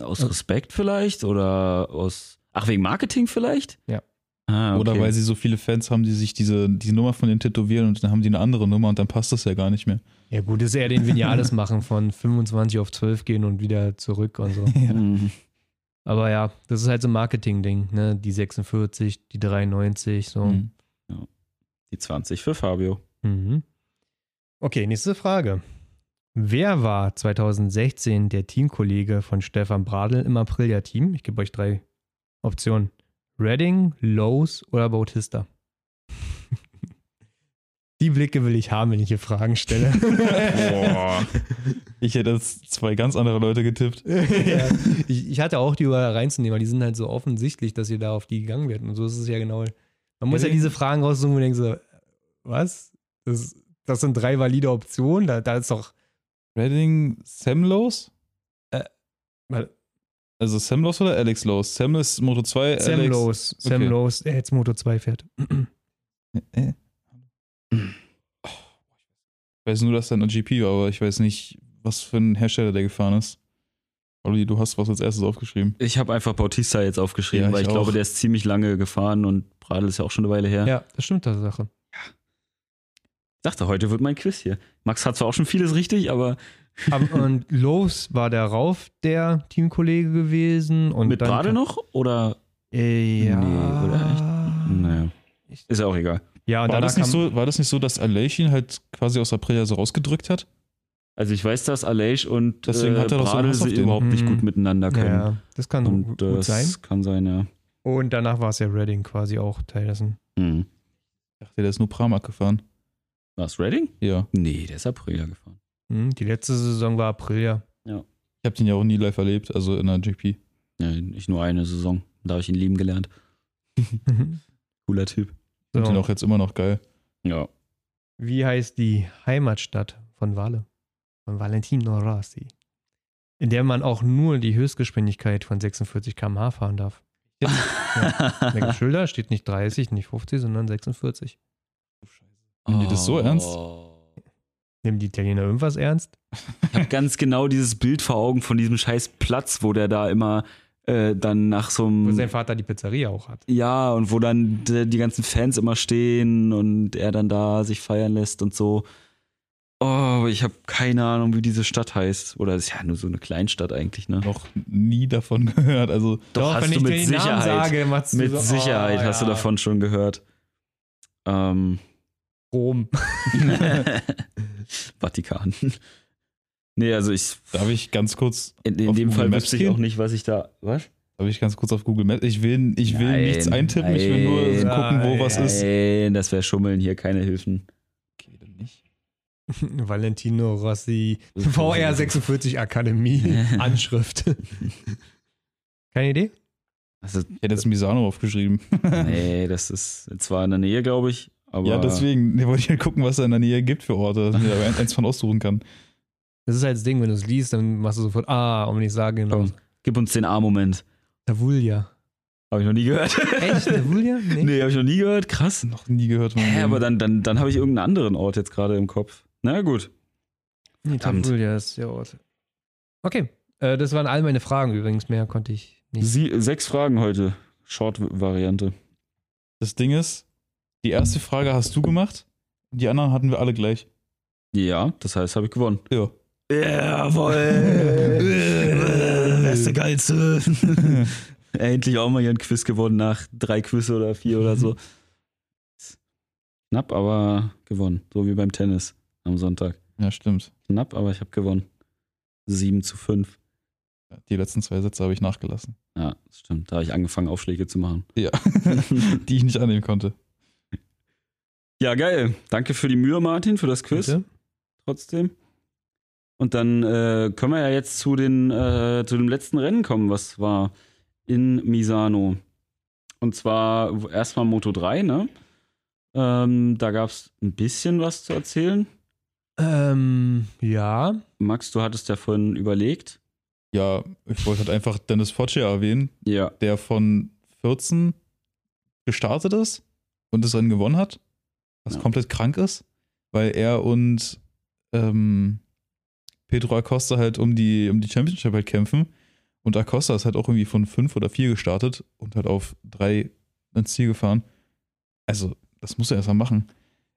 Aus Respekt vielleicht oder aus. Ach, wegen Marketing vielleicht? Ja. Ah, okay. Oder weil sie so viele Fans haben, die sich diese, diese Nummer von denen tätowieren und dann haben die eine andere Nummer und dann passt das ja gar nicht mehr. Ja, gut, das ist eher den Vinales machen von 25 auf 12 gehen und wieder zurück und so. Mhm. Aber ja, das ist halt so ein Marketing-Ding, ne? Die 46, die 93, so. Mhm. Die 20 für Fabio. Mhm. Okay, nächste Frage. Wer war 2016 der Teamkollege von Stefan Bradl im Aprilia-Team? Ich gebe euch drei Optionen. Redding, Lowe's oder Bautista? Die Blicke will ich haben, wenn ich hier Fragen stelle. Boah. Ich hätte jetzt zwei ganz andere Leute getippt. ja. ich, ich hatte auch die über reinzunehmen, weil die sind halt so offensichtlich, dass ihr da auf die gegangen werdet. Und so ist es ja genau. Man muss ja diese Fragen raussuchen, wo man denkt so, was? Das, das sind drei valide Optionen. Da, da ist doch. Redding Sam Lowe's? Weil- Also Sam Lowe's oder Alex Lowe's? Sam ist Moto 2, Sam Alex. Lowe's. Sam Okay. Lowe's, der jetzt Moto 2 fährt. Äh. Ich weiß nur, dass er ein GP war, aber ich weiß nicht, was für ein Hersteller der gefahren ist. Olli, du hast was als erstes aufgeschrieben. Ich habe einfach Bautista jetzt aufgeschrieben, Ja, weil ich ich glaube, auch. der ist ziemlich lange gefahren und Bradl ist ja auch schon eine Weile her. Ja, das stimmt Tatsache. Ich dachte, heute wird mein Quiz hier. Max hat zwar auch schon vieles richtig, aber Aber, und Lowe's war der Rauf der Teamkollege gewesen. Und mit Bradl noch? Oder? Äh, ja. Nee, oder echt? Naja. Ich- Ist ja auch egal. Ja, und War das, nicht so, war das nicht so, dass Aleix ihn halt quasi aus Aprilia so rausgedrückt hat? Also ich weiß, dass Aleix und Deswegen äh, hat er doch so einen Bradl Hass auf sie den. überhaupt nicht Mhm. gut miteinander können. Ja, das kann Und gut das sein. kann sein, ja. Und danach war es ja Redding quasi auch Teil dessen. Hm. Ich dachte, der ist nur Pramac gefahren. Was, Redding? Ja. Nee, der ist Aprilia gefahren. Hm, die letzte Saison war April, ja. Ich habe den ja auch nie live erlebt, also in der GP. Ja, nicht nur eine Saison. Da habe ich ihn lieben gelernt. Cooler Typ. Ich finde den so. auch jetzt immer noch geil. Ja. Wie heißt die Heimatstadt von Valle? Von Valentino Rossi. In der man auch nur die Höchstgeschwindigkeit von 46 km/h fahren darf. In der Schilder steht nicht 30, nicht 50, sondern 46. Nehmen die das so ernst? Oh. Nehmen die Italiener irgendwas ernst? Ich habe ganz genau dieses Bild vor Augen von diesem scheiß Platz, wo der da immer äh, dann nach so Wo einem. sein Vater die Pizzeria auch hat. Ja, und wo dann die, die ganzen Fans immer stehen und er dann da sich feiern lässt und so. Oh, ich habe keine Ahnung, wie diese Stadt heißt. Oder es ist ja nur so eine Kleinstadt eigentlich, ne? Noch nie davon gehört. Also, Doch, hast wenn du ich mit den Namen Sicherheit. sage, machst du mit so, Sicherheit oh, hast du davon schon gehört. Ähm, Rom. Vatikan. nee, also ich. darf ich ganz kurz, In, in dem Google Fall Maps wüsste ich gehen? auch nicht, was ich da. Was? darf ich ganz kurz auf Google Maps? Ich will, ich will Nein, nichts eintippen, ich will nur nein, gucken, wo was ist. Nein, das wäre Schummeln hier, keine Hilfen. Valentino Rossi, VR 46 Akademie, Anschrift. Keine Idee? Also, Ich hätte jetzt Misano aufgeschrieben. nee, das ist zwar in der Nähe, glaube ich, aber. ja, deswegen nee, wollte ich halt gucken, was da in der Nähe gibt für Orte, dass ich mir da eins von aussuchen kann. Das ist halt das Ding, wenn du es liest, dann machst du sofort, ah, und wenn ich sage, genau. Komm, gib uns den A-Moment. Tavulja. Habe ich noch nie gehört. Echt? Tavulja? Nee. nee, habe ich noch nie gehört. Krass. Noch nie gehört. Hä, aber dann, dann, dann habe ich irgendeinen anderen Ort jetzt gerade im Kopf. Na gut. Nee. Tavulja ist der Ort. Okay, äh, das waren all meine Fragen übrigens. Mehr konnte ich nicht. Sie, sechs Fragen heute. Short-Variante. Das Ding ist, die erste Frage hast du gemacht, die anderen hatten wir alle gleich. Ja, das heißt, habe ich gewonnen. Ja. Jawohl. Beste Geilste. Endlich auch mal hier ein Quiz gewonnen nach drei Quiz oder vier oder so. Knapp, aber gewonnen. So wie beim Tennis am Sonntag. Ja, stimmt. Knapp, aber ich habe gewonnen. 7 zu 5. Die letzten zwei Sätze habe ich nachgelassen. Ja, stimmt. Da habe ich angefangen, Aufschläge zu machen. Ja. die ich nicht annehmen konnte. Ja, geil. Danke für die Mühe, Martin, für das Quiz. Bitte? trotzdem. Und dann äh, können wir ja jetzt zu, den, äh, zu dem letzten Rennen kommen, was war in Misano. Und zwar erstmal Moto 3, ne? Ähm, da gab es ein bisschen was zu erzählen. Ähm, ja. Max, du hattest ja vorhin überlegt. Ja, ich wollte halt einfach Dennis Foggia erwähnen, Ja. der von 14 gestartet ist und das Rennen gewonnen hat, was Ja. komplett krank ist, weil er und ähm, Pedro Acosta halt um die, um die Championship halt kämpfen. Und Acosta ist halt auch irgendwie von 5 oder 4 gestartet und halt auf 3 ins Ziel gefahren. Also, das muss er erst mal machen.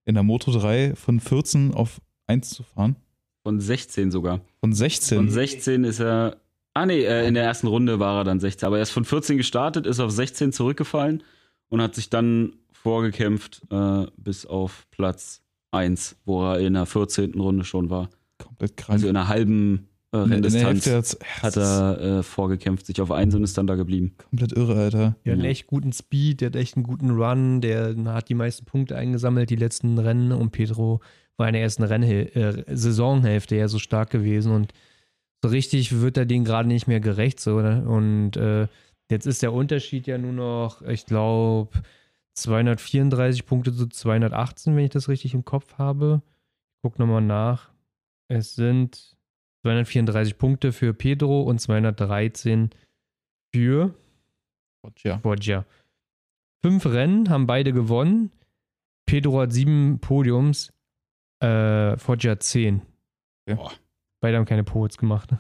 In der Moto 3 von 14 auf 1 zu fahren. Von 16 sogar. Von 16. Von 16 ist er. Ah, nee, äh, in der ersten Runde war er dann 16. Aber er ist von 14 gestartet, ist auf 16 zurückgefallen und hat sich dann vorgekämpft äh, bis auf Platz 1, wo er in der 14. Runde schon war. Komplett krank. Also in einer halben äh, Renndistanz hat er äh, vorgekämpft, sich auf 1 und ist dann da geblieben. Komplett irre, Alter. Der hat einen Ja. echt guten Speed, der hat echt einen guten Run, der hat die meisten Punkte eingesammelt, die letzten Rennen und Pedro war in der ersten Rennhäl äh, Saisonhälfte ja so stark gewesen und so richtig wird er denen gerade nicht mehr gerecht. So, ne? Und äh, jetzt ist der Unterschied ja nur noch, ich glaube, 234 Punkte zu 218, wenn ich das richtig im Kopf habe. Ich guck nochmal nach. Es sind 234 Punkte für Pedro und 213 für Ja. Foggia. Fünf Rennen haben beide gewonnen. Pedro hat sieben Podiums, äh, Foggia zehn. Boah. Beide haben keine Poets gemacht.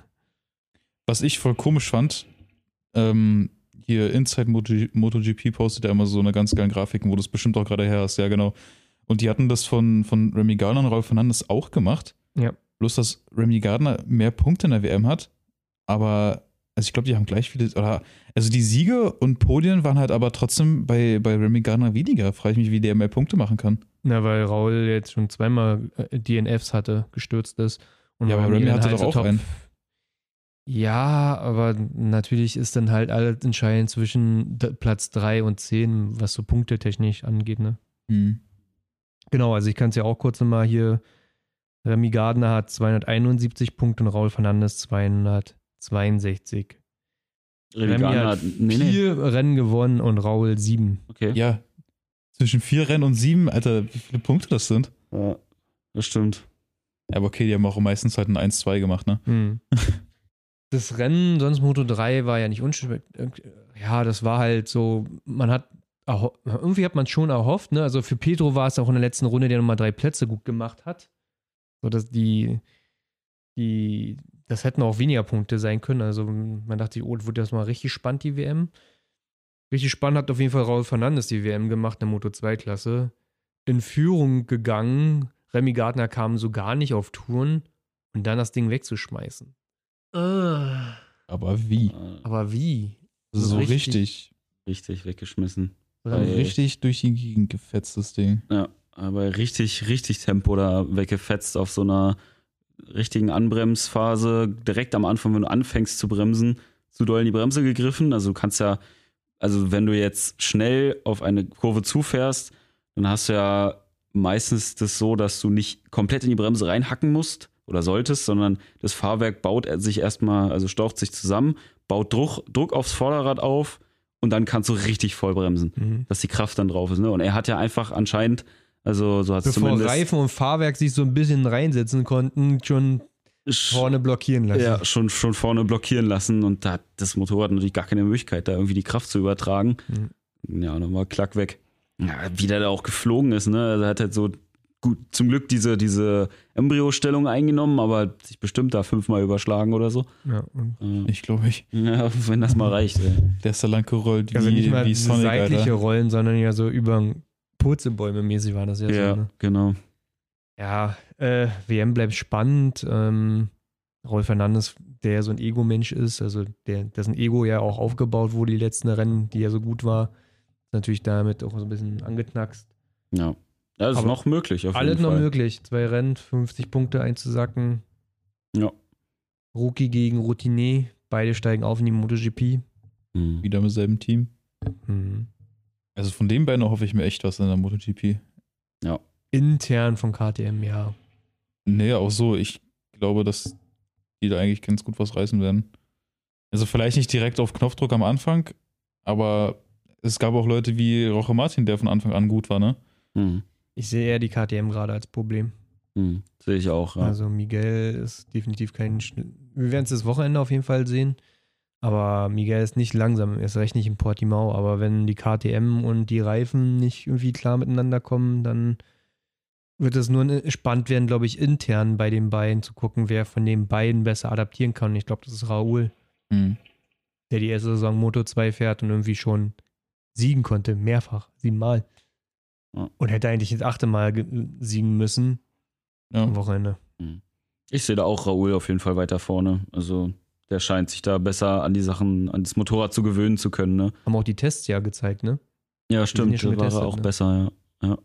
Was ich voll komisch fand, ähm, hier Inside Moto, MotoGP postet ja immer so eine ganz geile Grafiken, wo du es bestimmt auch gerade her hast, ja genau. Und die hatten das von, von Remy Gardner und Rolf Fernandes auch gemacht. Ja. Bloß, dass Remy Gardner mehr Punkte in der WM hat, aber also ich glaube, die haben gleich viele, oder also die Siege und Podien waren halt aber trotzdem bei, bei Remy Gardner weniger. Frage ich mich, wie der mehr Punkte machen kann. Na, weil Raul jetzt schon zweimal äh, DNFs hatte, gestürzt ist. Und Ja, aber Remy hatte halt doch auch einen. Ja, aber natürlich ist dann halt alles entscheidend zwischen Platz 3 und 10, was so punktetechnisch angeht, ne? Hm. Genau, also ich kann es ja auch kurz nochmal hier. Remy Gardner hat 271 Punkte und Raul Fernandes 262. Remy Remy Gardner hat. Nee, nee. Vier Rennen gewonnen und Raul sieben. Okay. Ja, zwischen vier Rennen und sieben, Alter, wie viele Punkte das sind. Ja, das stimmt. Ja, aber okay, die haben auch meistens halt ein 1-2 gemacht, ne? Hm. Das Rennen, sonst Moto 3, war ja nicht unschwer. Ja, das war halt so, man hat, irgendwie hat man schon erhofft, ne? Also für Pedro war es auch in der letzten Runde, der nochmal drei Plätze gut gemacht hat. So dass die, die, das hätten auch weniger Punkte sein können. Also man dachte, oh, wird das mal richtig spannend, die WM. Richtig spannend hat auf jeden Fall Raul Fernandes die WM gemacht in der Moto 2-Klasse. In Führung gegangen, Remy Gardner kam so gar nicht auf Touren und dann das Ding wegzuschmeißen. Aber wie? Äh, Aber wie? So, So richtig, richtig- richtig weggeschmissen. so Weil- richtig durch die Gegend gefetzt, das Ding. Ja, aber richtig, richtig Tempo da weggefetzt auf so einer richtigen Anbremsphase. Direkt am Anfang, wenn du anfängst zu bremsen, zu doll in die Bremse gegriffen. Also du kannst ja, also wenn du jetzt schnell auf eine Kurve zufährst, dann hast du ja meistens das so, dass du nicht komplett in die Bremse reinhacken musst oder solltest, sondern das Fahrwerk baut sich erstmal, also staucht sich zusammen, baut Druck, Druck aufs Vorderrad auf und dann kannst du richtig voll bremsen, Mhm. dass die Kraft dann drauf ist. Ne? Und er hat ja einfach anscheinend, also so hat es Bevor zumindest Reifen und Fahrwerk sich so ein bisschen reinsetzen konnten, schon vorne blockieren lassen. ja, schon, schon vorne blockieren lassen und da hat das Motorrad natürlich gar keine Möglichkeit, da irgendwie die Kraft zu übertragen. Mhm. Ja, war Klack weg. Ja, wie der da auch geflogen ist, ne? Also er hat halt so gut, zum Glück diese, diese Embryo-Stellung eingenommen, aber sich bestimmt da fünfmal überschlagen oder so. Ja, und Äh, Ich glaube, ich. Ja, wenn das mal reicht, ey. Der ist da lang gerollt also nicht wie, mal wie Sonic, seitliche Alter. Rollen, sondern ja so über Purzelbäume mäßig war das ja, Ja, so. Ne? genau. Ja, äh, WM bleibt spannend. Ähm, Rolf Fernandes, der ja so ein Ego-Mensch ist, also der, dessen Ego ja auch aufgebaut wurde, die letzten Rennen, die ja so gut war, ist natürlich damit auch so ein bisschen angeknackst. Ja. Das ist Aber noch möglich, auf Alles noch Fall. möglich. Zwei Rennen, 50 Punkte einzusacken. Ja. Rookie gegen Routinier, beide steigen auf in die MotoGP. Mhm. Wieder im selben Team. Mhm. Also von den beiden hoffe ich mir echt was in der MotoGP. Intern von KTM, ja. Nee, auch so. Ich glaube, dass die da eigentlich ganz gut was reißen werden. Also vielleicht nicht direkt auf Knopfdruck am Anfang, aber es gab auch Leute wie Roche Martin, der von Anfang an gut war, ne? Mhm. Ich sehe eher die KTM gerade als Problem. Mhm. Sehe ich auch, ja. Also Miguel ist definitiv kein. Schn Wir werden es das Wochenende auf jeden Fall sehen. Aber Miguel ist nicht langsam, erst recht nicht in Portimao. Aber wenn die KTM und die Reifen nicht irgendwie klar miteinander kommen, dann wird es nur spannend werden, glaube ich, intern bei den beiden zu gucken, wer von den beiden besser adaptieren kann. Und ich glaube, das ist Raoul, Hm. der die erste Saison Moto 2 fährt und irgendwie schon siegen konnte, mehrfach, siebenmal. Ja. Und hätte eigentlich das achte Mal ge- siegen müssen Ja. am Wochenende. Ich sehe da auch Raoul auf jeden Fall weiter vorne. Also der scheint sich da besser an die Sachen, an das Motorrad zu gewöhnen zu können, ne? Haben auch die Tests ja gezeigt, ne? Ja, sind stimmt, ja war er auch ne? besser, ja. ja.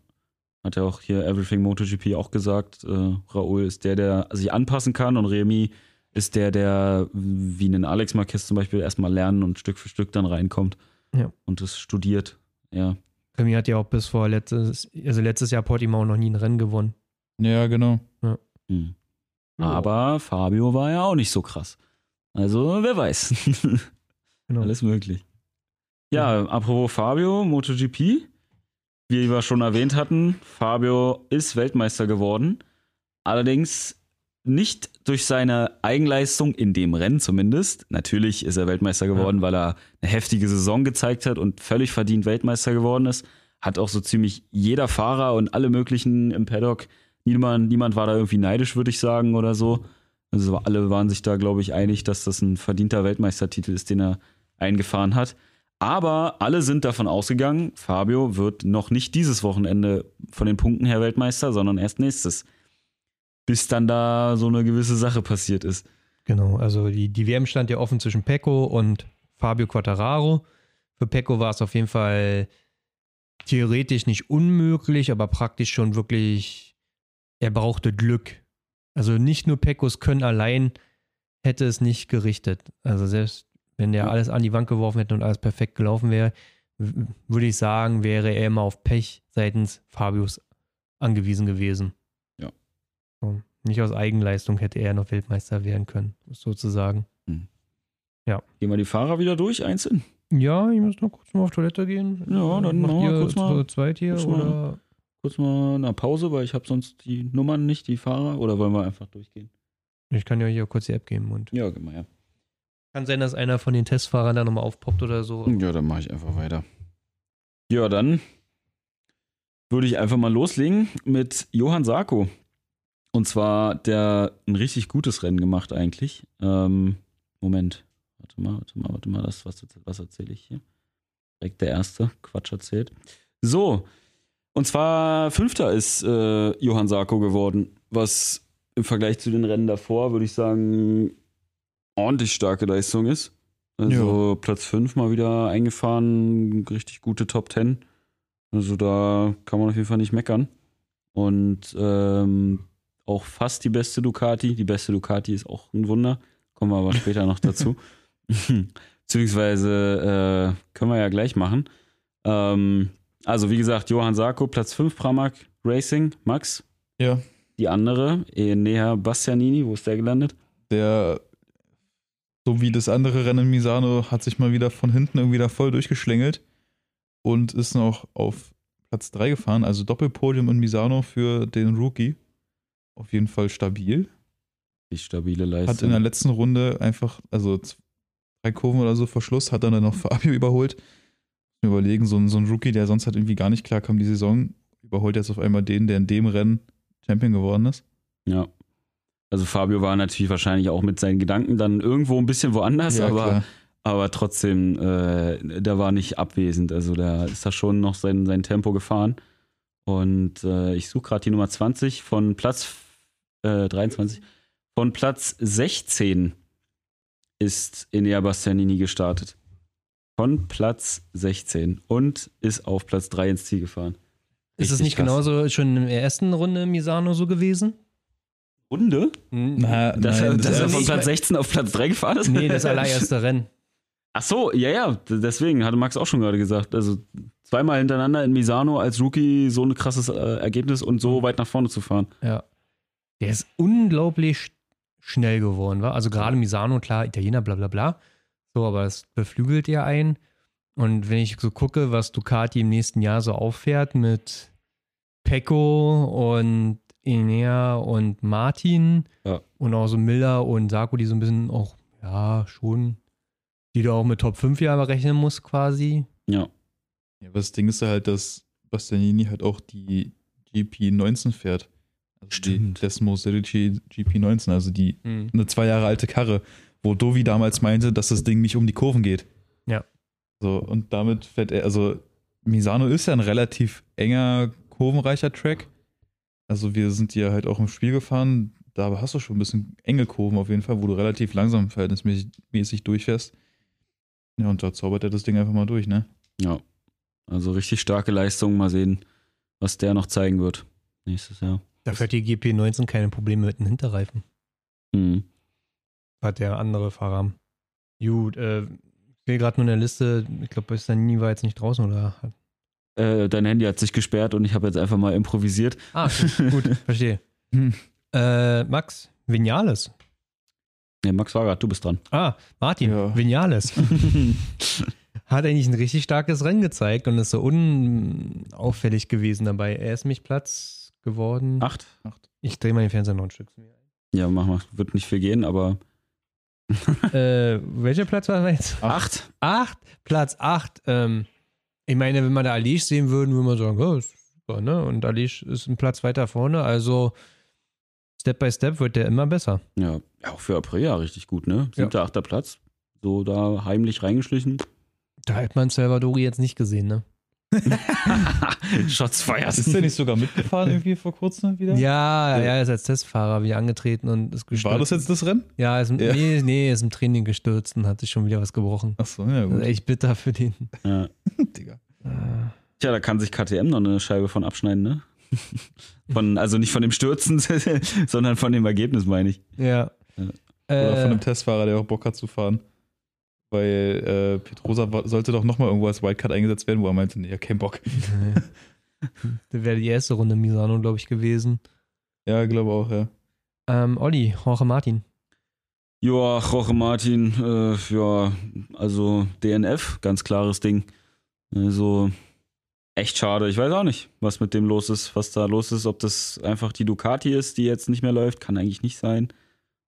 Hat ja auch hier Everything MotoGP auch gesagt. Äh, Raoul ist der, der sich anpassen kann und Remy ist der, der wie einen Alex Marquez zum Beispiel erstmal lernen und Stück für Stück dann reinkommt Ja. und das studiert. Ja. Remy hat ja auch bis vor letztes, also letztes Jahr Portimao noch nie ein Rennen gewonnen. Ja, genau. Hm. Aber Fabio war ja auch nicht so krass. Also, wer weiß. Genau. Alles möglich. Ja, apropos Fabio, MotoGP. Wie wir schon erwähnt hatten, Fabio ist Weltmeister geworden. Allerdings nicht durch seine Eigenleistung in dem Rennen zumindest. Natürlich ist er Weltmeister geworden, weil er eine heftige Saison gezeigt hat und völlig verdient Weltmeister geworden ist. Hat auch so ziemlich jeder Fahrer und alle möglichen im Paddock. Niemand, niemand war da irgendwie neidisch, würde ich sagen, oder so. Also alle waren sich da, glaube ich, einig, dass das ein verdienter Weltmeistertitel ist, den er eingefahren hat. Aber alle sind davon ausgegangen, Fabio wird noch nicht dieses Wochenende von den Punkten her Weltmeister, sondern erst nächstes. Bis dann da so eine gewisse Sache passiert ist. Genau, also die, die WM stand ja offen zwischen Pecco und Fabio Quattararo. Für Pecco war es auf jeden Fall theoretisch nicht unmöglich, aber praktisch schon wirklich, er brauchte Glück. Also nicht nur Peccos Können allein hätte es nicht gerichtet. Also selbst wenn der Ja. alles an die Wand geworfen hätte und alles perfekt gelaufen wäre, würde ich sagen, wäre er immer auf Pech seitens Fabius angewiesen gewesen. Ja. So, nicht aus Eigenleistung hätte er noch Weltmeister werden können, sozusagen. Gehen wir die Fahrer wieder durch, einzeln? Ja, ich muss noch kurz mal auf Toilette gehen. Ja, dann machen wir kurz mal- zu zweit hier kurz mal- oder? Kurz mal eine Pause, weil ich habe sonst die Nummern nicht, die Fahrer. Oder wollen wir einfach durchgehen? Ich kann ja hier kurz die App geben und Ja, geh mal her. kann sein, dass einer von den Testfahrern da nochmal aufpoppt oder so. Ja, dann mache ich einfach weiter. Ja, dann würde ich einfach mal loslegen mit Johann Sarko. Und zwar der ein richtig gutes Rennen gemacht eigentlich. Ähm, Moment. Warte mal, warte mal, warte mal. Das, was, was erzähle ich hier? Direkt der erste. Quatsch erzählt. So. Und zwar Fünfter ist äh, Johann Sarko geworden, was im Vergleich zu den Rennen davor, würde ich sagen, ordentlich starke Leistung ist. Also Platz 5 mal wieder eingefahren, richtig gute Top 10. Also da kann man auf jeden Fall nicht meckern. Und ähm, auch fast die beste Ducati. Die beste Ducati ist auch ein Wunder. Kommen wir aber später noch dazu. Beziehungsweise äh, können wir ja gleich machen. Ähm, also wie gesagt, Johann Sarko, Platz 5 Pramac Racing. Max, Ja. die andere, Enea Bastianini, wo ist der gelandet? Der, so wie das andere Rennen in Misano, hat sich mal wieder von hinten irgendwie da voll durchgeschlängelt und ist noch auf Platz 3 gefahren. Also Doppelpodium in Misano für den Rookie. Auf jeden Fall stabil. Die stabile Hat in Leistung. der letzten Runde einfach, also drei Kurven oder so vor Schluss, hat dann noch Fabio überholt. Überlegen, so ein, so ein Rookie, der sonst halt irgendwie gar nicht klar kam die Saison, überholt jetzt auf einmal den, der in dem Rennen Champion geworden ist. ja. Also Fabio war natürlich wahrscheinlich auch mit seinen Gedanken dann irgendwo ein bisschen woanders, aber, klar. aber trotzdem, äh, der war nicht abwesend. Also da ist da schon noch sein, sein Tempo gefahren. Und äh, ich suche gerade die Nummer 20 von Platz äh, 23. Von Platz 16 ist Enea Bastianini gestartet. Von Platz 16 und ist auf Platz 3 ins Ziel gefahren. Ist es Richtig nicht krass. genauso schon in der ersten Runde Misano so gewesen? Runde? Na, Dass, er, nein, dass er also von Platz mein- 16 auf Platz 3 gefahren ist? Nee, das allererste Rennen. Ach so, ja, ja, deswegen hatte Max auch schon gerade gesagt. Also zweimal hintereinander in Misano als Rookie so ein krasses äh, Ergebnis und so weit nach vorne zu fahren. Ja. Der ist unglaublich sch- schnell geworden, war. Also gerade Misano, klar, Italiener, bla bla bla. So, aber es beflügelt ja ein. Und wenn ich so gucke, was Ducati im nächsten Jahr so auffährt mit Pecco und Enea und Martin Ja. und auch so Miller und Sarko, die so ein bisschen auch, ja, schon, die du auch mit Top 5 Jahren rechnen musst quasi. Ja, Ja, aber das Ding ist ja halt, dass Bastianini halt auch die GP19 fährt. Also Stimmt. Die Desmo Serici GP19, also die eine zwei Jahre alte Karre, wo Dovi damals meinte, dass das Ding nicht um die Kurven geht. Ja. So, und damit fährt er, also Misano ist ja ein relativ enger, kurvenreicher Track. Also wir sind ja halt auch im Spiel gefahren, da hast du schon ein bisschen enge Kurven auf jeden Fall, wo du relativ langsam verhältnismäßig mäßig durchfährst. Ja, und da zaubert er das Ding einfach mal durch, ne? ja. Also richtig starke Leistung. Mal sehen, was der noch zeigen wird nächstes Jahr. Da fährt die GP19 keine Probleme mit den Hinterreifen. Mhm. Hat der andere Fahrer. Gut, äh, ich sehe gerade nur in der Liste, ich glaube, Bastianini war jetzt nicht draußen oder hat. Äh, dein Handy hat sich gesperrt und ich habe jetzt einfach mal improvisiert. Ah, okay, gut, verstehe. Hm. Äh, Max, Vinales. Ja, Max war grad, du bist dran. Ah, Martin, Ja. Vinales. Hat eigentlich ein richtig starkes Rennen gezeigt und ist so unauffällig gewesen dabei. Er ist mich Platz geworden. Acht? Ich drehe mal den Fernseher noch ein Stück zu mir. Ja, mach mal. Wird nicht viel gehen, aber äh, welcher Platz war das jetzt? acht? Acht, Platz acht. Ähm, ich meine, wenn wir da Alish sehen würden, würde man sagen, ja, ist super, ne? Und Alish ist ein Platz weiter vorne, also Step by Step wird der immer besser. Ja, ja auch für Aprilia richtig gut, ne? Siebter, achter Platz. So da heimlich reingeschlichen. Da hat man Salvadori jetzt nicht gesehen, ne? Shots feiert. Ist der nicht sogar mitgefahren irgendwie vor kurzem wieder? Ja, ja, er ist als Testfahrer wieder angetreten und ist gestürzt. War das jetzt das Rennen? Ja, er ist, im- Ja. Nee, nee, er ist im Training gestürzt und hat sich schon wieder was gebrochen. Achso, ja Das ist gut. echt bitter für den. Ja. Digga. Tja, da kann sich KTM noch eine Scheibe von abschneiden, ne? Von, also nicht von dem Stürzen, sondern von dem Ergebnis, meine ich. Ja. Ja. Oder Äh, von einem Testfahrer, der auch Bock hat zu fahren. Weil äh, Petrosa sollte doch nochmal irgendwo als Wildcard eingesetzt werden, wo er meinte, nee, ja, kein Bock. das wäre die erste Runde Misano, glaube ich, gewesen. Ja, glaube auch, ja. Ähm, Olli, Jorge Martin. Ja, Jorge Martin, äh, ja, also DNF, ganz klares Ding. Also echt schade. Ich weiß auch nicht, was mit dem los ist, was da los ist. Ob das einfach die Ducati ist, die jetzt nicht mehr läuft, kann eigentlich nicht sein.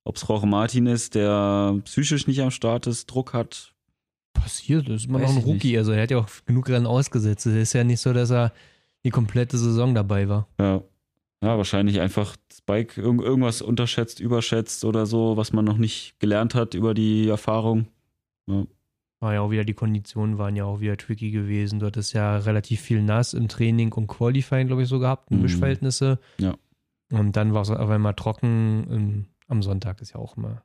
Ob es Jorge Martin ist, der psychisch nicht am Start ist, Druck hat. Passiert, das ist immer Weiß noch ein Rookie. Also er hat ja auch genug Rennen ausgesetzt. Es ist ja nicht so, dass er die komplette Saison dabei war. Ja, ja wahrscheinlich einfach das Bike irg irgendwas unterschätzt, überschätzt oder so, was man noch nicht gelernt hat über die Erfahrung. Ja. war ja auch wieder, die Konditionen waren ja auch wieder tricky gewesen. Du hattest ja relativ viel nass im Training und Qualifying, glaube ich, so gehabt, in Mhm. Mischverhältnisse. Ja. Und dann war es auf einmal trocken. Am Sonntag ist ja auch immer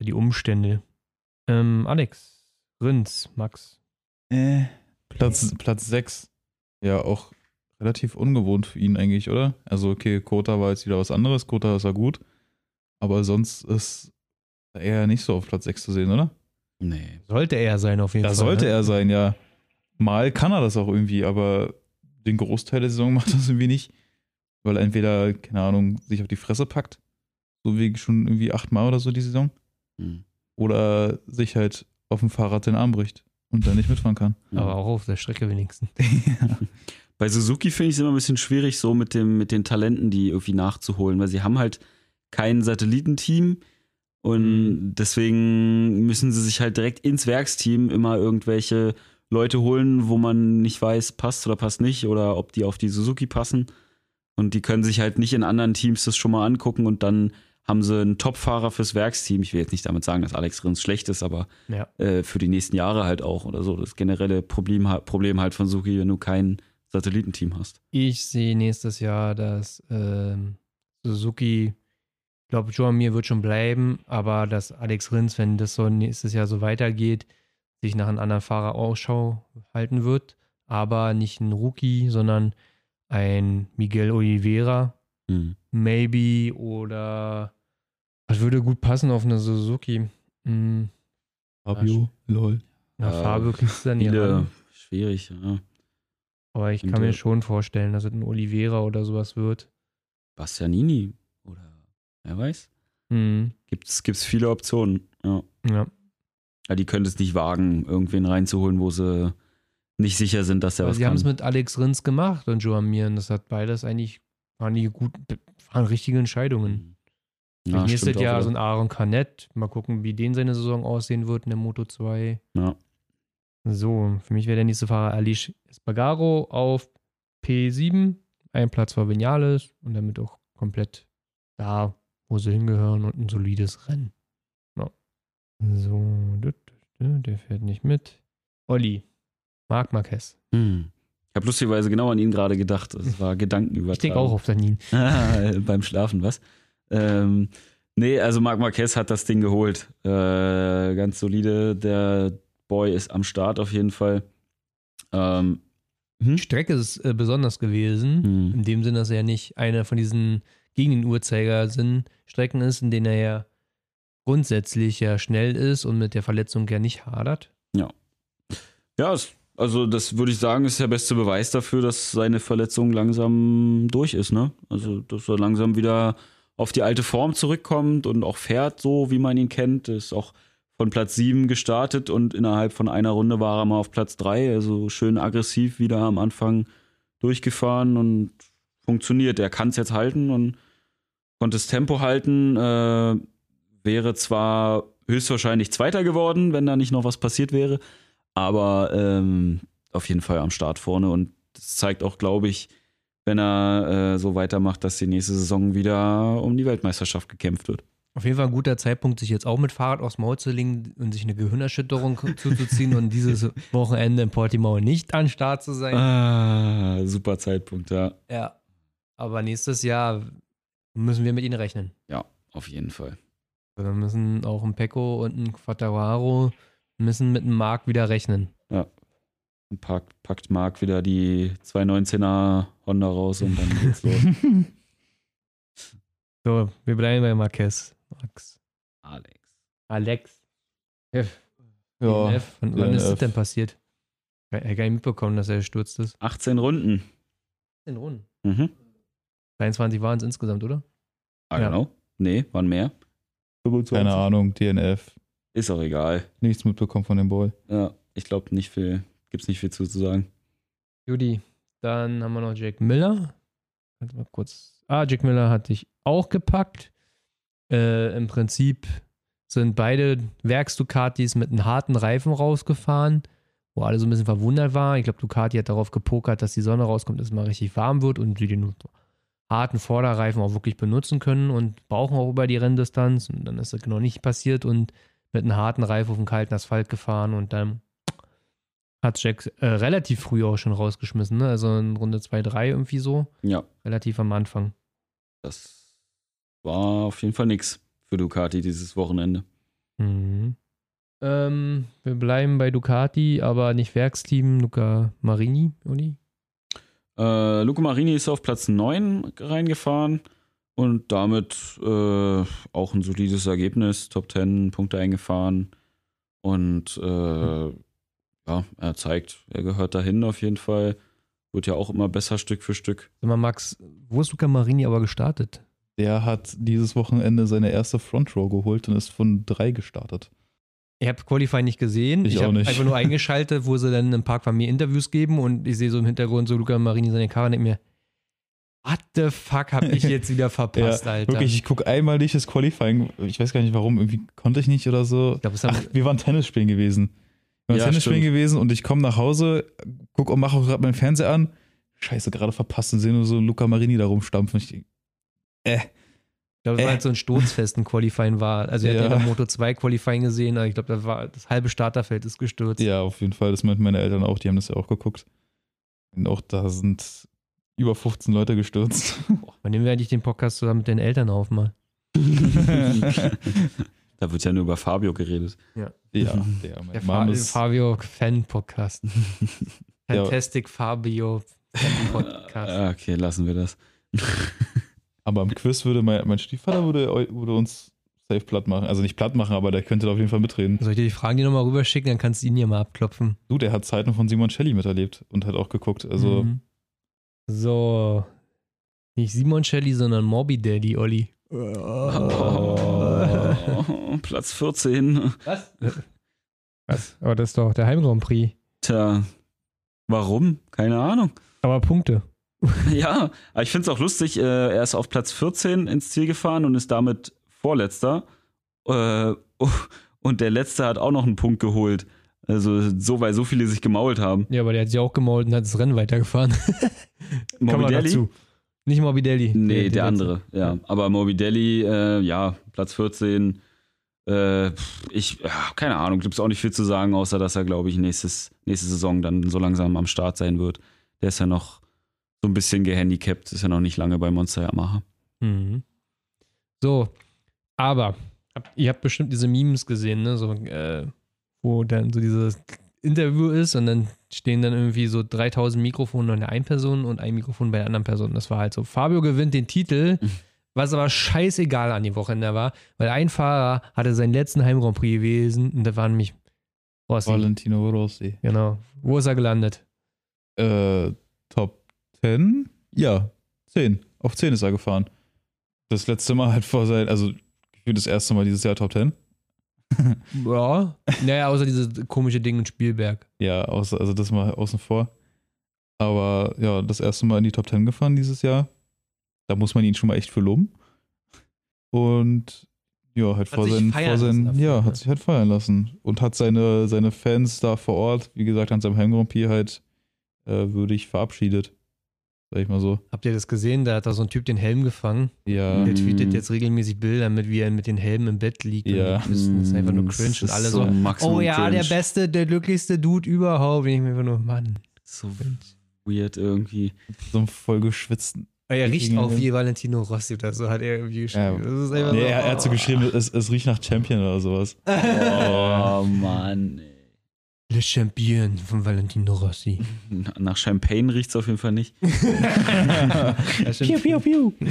die Umstände. Ähm, Alex, Rins, Max. Äh, Platz, Platz 6. Ja, auch relativ ungewohnt für ihn eigentlich, oder? Also, okay, Kota war jetzt wieder was anderes. Kota ist ja gut. Aber sonst ist er eher nicht so auf Platz 6 zu sehen, oder? Nee. Sollte er sein, auf jeden Da Fall. sollte ne? er sein, ja. Mal kann er das auch irgendwie, aber den Großteil der Saison macht er das irgendwie nicht. Weil er entweder, keine Ahnung, sich auf die Fresse packt, so wie schon irgendwie achtmal oder so die Saison, Hm. oder sich halt auf dem Fahrrad den Arm bricht und dann nicht mitfahren kann. Aber auch auf der Strecke wenigstens. Bei Suzuki finde ich es immer ein bisschen schwierig, so mit, dem, mit den Talenten, die irgendwie nachzuholen, weil sie haben halt kein Satellitenteam und deswegen müssen sie sich halt direkt ins Werksteam immer irgendwelche Leute holen, wo man nicht weiß, passt oder passt nicht oder ob die auf die Suzuki passen. Und die können sich halt nicht in anderen Teams das schon mal angucken und dann haben sie einen Top-Fahrer fürs Werksteam. Ich will jetzt nicht damit sagen, dass Alex Rins schlecht ist, aber Ja. äh, für die nächsten Jahre halt auch oder so. Das generelle Problem, Problem halt von Suzuki, wenn du kein Satellitenteam hast. Ich sehe nächstes Jahr, dass ähm, Suzuki, ich glaube, Joan Mir wird schon bleiben, aber dass Alex Rins, wenn das so nächstes Jahr so weitergeht, sich nach einem anderen Fahrer Ausschau halten wird. Aber nicht ein Rookie, sondern ein Miguel Oliveira, Hm. maybe, oder was würde gut passen auf eine Suzuki? Hm, Fabio, lol. na, Äh, Fabio kriegst du dann nicht ran. schwierig, ja. Aber ich Und, kann äh, mir schon vorstellen, dass es ein Oliveira oder sowas wird. Bastianini oder wer weiß. Hm, Gibt's, gibt's viele Optionen. Ja. ja. ja, die können es nicht wagen, irgendwen reinzuholen, wo sie nicht sicher sind, dass er Aber was sie haben es mit Alex Rins gemacht und Joan Mir. Und das hat beides eigentlich, waren die gut, waren richtige Entscheidungen. Ja, nächstes Jahr so ein Aaron Canet. Mal gucken, wie den seine Saison aussehen wird in der Moto 2. Ja. So, für mich wäre der nächste Fahrer Alish Espargaro auf P7. Ein Platz vor Vinales und damit auch komplett da, wo sie hingehören und ein solides Rennen. Ja. So, der fährt nicht mit. Olli, Marc Marquez. Hm. Ich habe lustigerweise genau an ihn gerade gedacht. Das war Gedankenübertragung. Ich denke auch auf Danin. Ah, beim Schlafen, was? Ähm, nee, also Marc Marquez hat das Ding geholt. Äh, ganz solide. Der Boy ist am Start auf jeden Fall. Ähm, Die Strecke ist äh, besonders gewesen. hm. In dem Sinne, dass er ja nicht einer von diesen gegen den Uhrzeigersinn Strecken ist, in denen er ja grundsätzlich ja schnell ist und mit der Verletzung ja nicht hadert. Ja, es, also das würde ich sagen, ist der beste Beweis dafür, dass seine Verletzung langsam durch ist, ne? Also, dass er langsam wieder auf die alte Form zurückkommt und auch fährt, so wie man ihn kennt. Ist auch von Platz 7 gestartet und innerhalb von einer Runde war er mal auf Platz 3. Also schön aggressiv wieder am Anfang durchgefahren und funktioniert. Er kann es jetzt halten und konnte das Tempo halten. Äh, wäre zwar höchstwahrscheinlich Zweiter geworden, wenn da nicht noch was passiert wäre. Aber ähm, auf jeden Fall am Start vorne und das zeigt auch, glaube ich, wenn er äh, so weitermacht, dass die nächste Saison wieder um die Weltmeisterschaft gekämpft wird. Auf jeden Fall ein guter Zeitpunkt, sich jetzt auch mit Fahrrad aufs Maul zu legen und sich eine Gehirnerschütterung zuzuziehen und dieses Wochenende in Portimao nicht an Start zu sein. Ah, super Zeitpunkt, ja. Ja. Aber nächstes Jahr müssen wir mit ihnen rechnen. Ja, auf jeden Fall. Wir müssen auch ein Pecco und ein Quattararo müssen mit dem Marc wieder rechnen. Und packt, packt Marc wieder die 219er Honda raus und dann geht's los. So, wir bleiben bei Marquez. Max. Alex. Alex. F. Ja, DNF. Und wann ist das DNF. denn passiert? Er hat gar nicht mitbekommen, dass er gestürzt ist. 18 Runden. In Runden. Mhm. 23 waren es insgesamt, oder? Ah, Ja. genau. Nee, waren mehr. 25. keine Ahnung, DNF. Ist auch egal. Nichts mitbekommen von dem Boy. Ja, ich glaube nicht viel, gibt's nicht viel zu, zu sagen. Judy. Dann haben wir noch Jack Miller. Warte mal kurz. Ah, Jack Miller hat dich auch gepackt. Äh, Im Prinzip sind beide Werks-Ducatis mit einem harten Reifen rausgefahren, wo alle so ein bisschen verwundert waren. Ich glaube, Ducati hat darauf gepokert, dass die Sonne rauskommt, dass es mal richtig warm wird und sie den harten Vorderreifen auch wirklich benutzen können und brauchen auch über die Renndistanz. Und dann ist das genau nicht passiert und mit einem harten Reifen auf dem kalten Asphalt gefahren und dann hat Jack äh, relativ früh auch schon rausgeschmissen, ne? Also in Runde 2, 3 irgendwie so. Ja, Relativ am Anfang. das war auf jeden Fall nix für Ducati dieses Wochenende. Mhm. Ähm, wir bleiben bei Ducati, aber nicht Werksteam, Luca Marini, Uli. Äh, Luca Marini ist auf Platz 9 reingefahren und damit äh, auch ein solides Ergebnis, Top 10 Punkte eingefahren. Und äh, ja, er zeigt, er gehört dahin auf jeden Fall. Wird ja auch immer besser Stück für Stück. Sag mal, Max, wo ist Luca Marini aber gestartet? Der hat dieses Wochenende seine erste Front Row geholt und ist von drei gestartet. Ich habe Qualify nicht gesehen. Ich Ich, auch habe nicht. einfach nur eingeschaltet, wo sie dann im Park von mir Interviews geben und ich sehe so im Hintergrund so Luca Marini seine Karre und denke mir, what the fuck habe ich jetzt wieder verpasst, Alter? Wirklich, ich gucke einmal nicht das Qualifying. Ich weiß gar nicht warum, irgendwie konnte ich nicht oder so. Es Ach, wir waren Tennis spielen gewesen. Wir waren Ja, Tennis spielen stimmt. gewesen und ich komme nach Hause, guck und mache auch gerade meinen Fernseher an. Scheiße, gerade verpasst und sehe nur so Luca Marini da rumstampfen. Ich, äh, ich glaube, es war äh. halt so ein sturzfesten Qualifying war. Also, er hat Ja. ja in der Moto 2 Qualifying gesehen, aber ich glaube, da war das halbe Starterfeld ist gestürzt. ja, auf jeden Fall. Das meinten meine Eltern auch, die haben das ja auch geguckt. Und auch da sind über 15 Leute gestürzt. Wann nehmen wir eigentlich den Podcast zusammen mit den Eltern auf mal? Da wird ja nur über Fabio geredet. ja, der, Der mein Fa Mom ist, Fabio Fan Podcast. Ja. Fantastic Fabio Fan Podcast. Ah, Okay, lassen wir das. aber im Quiz würde mein, mein Stiefvater würde, würde uns safe platt machen. Also nicht platt machen, aber der könnte da auf jeden Fall mitreden. Soll ich dir die Fragen die nochmal rüberschicken, dann kannst du ihn ja mal abklopfen. Du, der hat Zeiten von Simon Shelley miterlebt und hat auch geguckt. Also, Mhm. So. Nicht Simon Shelley, sondern Moby Daddy, Olli. Oh, Platz 14. Was? Was? Aber das ist doch der Heim Grand Prix. Tja, warum? Keine Ahnung. Aber Punkte. Ja, aber ich finde es auch lustig, äh, er ist auf Platz 14 ins Ziel gefahren und ist damit Vorletzter. Äh, oh, und der Letzte hat auch noch einen Punkt geholt. Also so, weil so viele sich gemault haben. Ja, aber der hat sich auch gemault und hat das Rennen weitergefahren. Kann man Morbidelli? dazu. Nicht Morbidelli. Nee, der, letzte. andere, ja. Aber Morbidelli, äh, ja, Platz 14. Äh, ich, ja, keine Ahnung, gibt es auch nicht viel zu sagen, außer dass er, glaube ich, nächstes, nächste Saison dann so langsam am Start sein wird. Der ist ja noch so ein bisschen gehandicapt, ist ja noch nicht lange bei Monster Yamaha. Mhm. So, aber habt, ihr habt bestimmt diese Memes gesehen, ne? So, äh, wo dann so dieses Interview ist und dann stehen dann irgendwie so 3000 Mikrofone an der einen Person und ein Mikrofon bei der anderen Person. Das war halt so. Fabio gewinnt den Titel, was aber scheißegal an dem Wochenende war, weil ein Fahrer hatte seinen letzten Heim Grand Prix gewesen und da war nämlich Rossi. Valentino Rossi. Genau. Wo ist er gelandet? Äh, Top 10? Ja, 10. Auf 10 ist er gefahren. Das letzte Mal halt vor sein, also gefühlt das erste Mal dieses Jahr Top 10. Ja. Naja, außer dieses komische Ding in Spielberg. Ja, außer, also das mal außen vor. Aber ja, das erste Mal in die Top 10 gefahren dieses Jahr. Da muss man ihn schon mal echt für loben. Und ja, halt Hat vor sich seinen, feiern vor seinen dafür, ja, ne? hat sich halt feiern lassen. Und hat seine, seine Fans da vor Ort, wie gesagt, an seinem Heim Grand Prix halt äh, würdig verabschiedet. Sag ich mal so. Habt ihr das gesehen? Da hat da so ein Typ den Helm gefangen. Ja. Der tweetet jetzt regelmäßig Bilder mit, wie er mit den Helmen im Bett liegt. Ja. Und. Das ist einfach nur Mm, cringe das und ist alle so so. Oh ja, cringe. der beste, der glücklichste Dude überhaupt. Und ich mir einfach nur, Mann. So weird irgendwie. So einen voll geschwitzten. Er riecht Gegen- auch wie Valentino Rossi oder so, hat er irgendwie geschrieben. Ja. Das ist einfach Nee, so, er, er hat so oh. geschrieben, es, es riecht nach Champion oder sowas. Oh Mann. ey. Le Champion von Valentino Rossi. Nach Champagne riecht es auf jeden Fall nicht. Stimmt. piu, piu.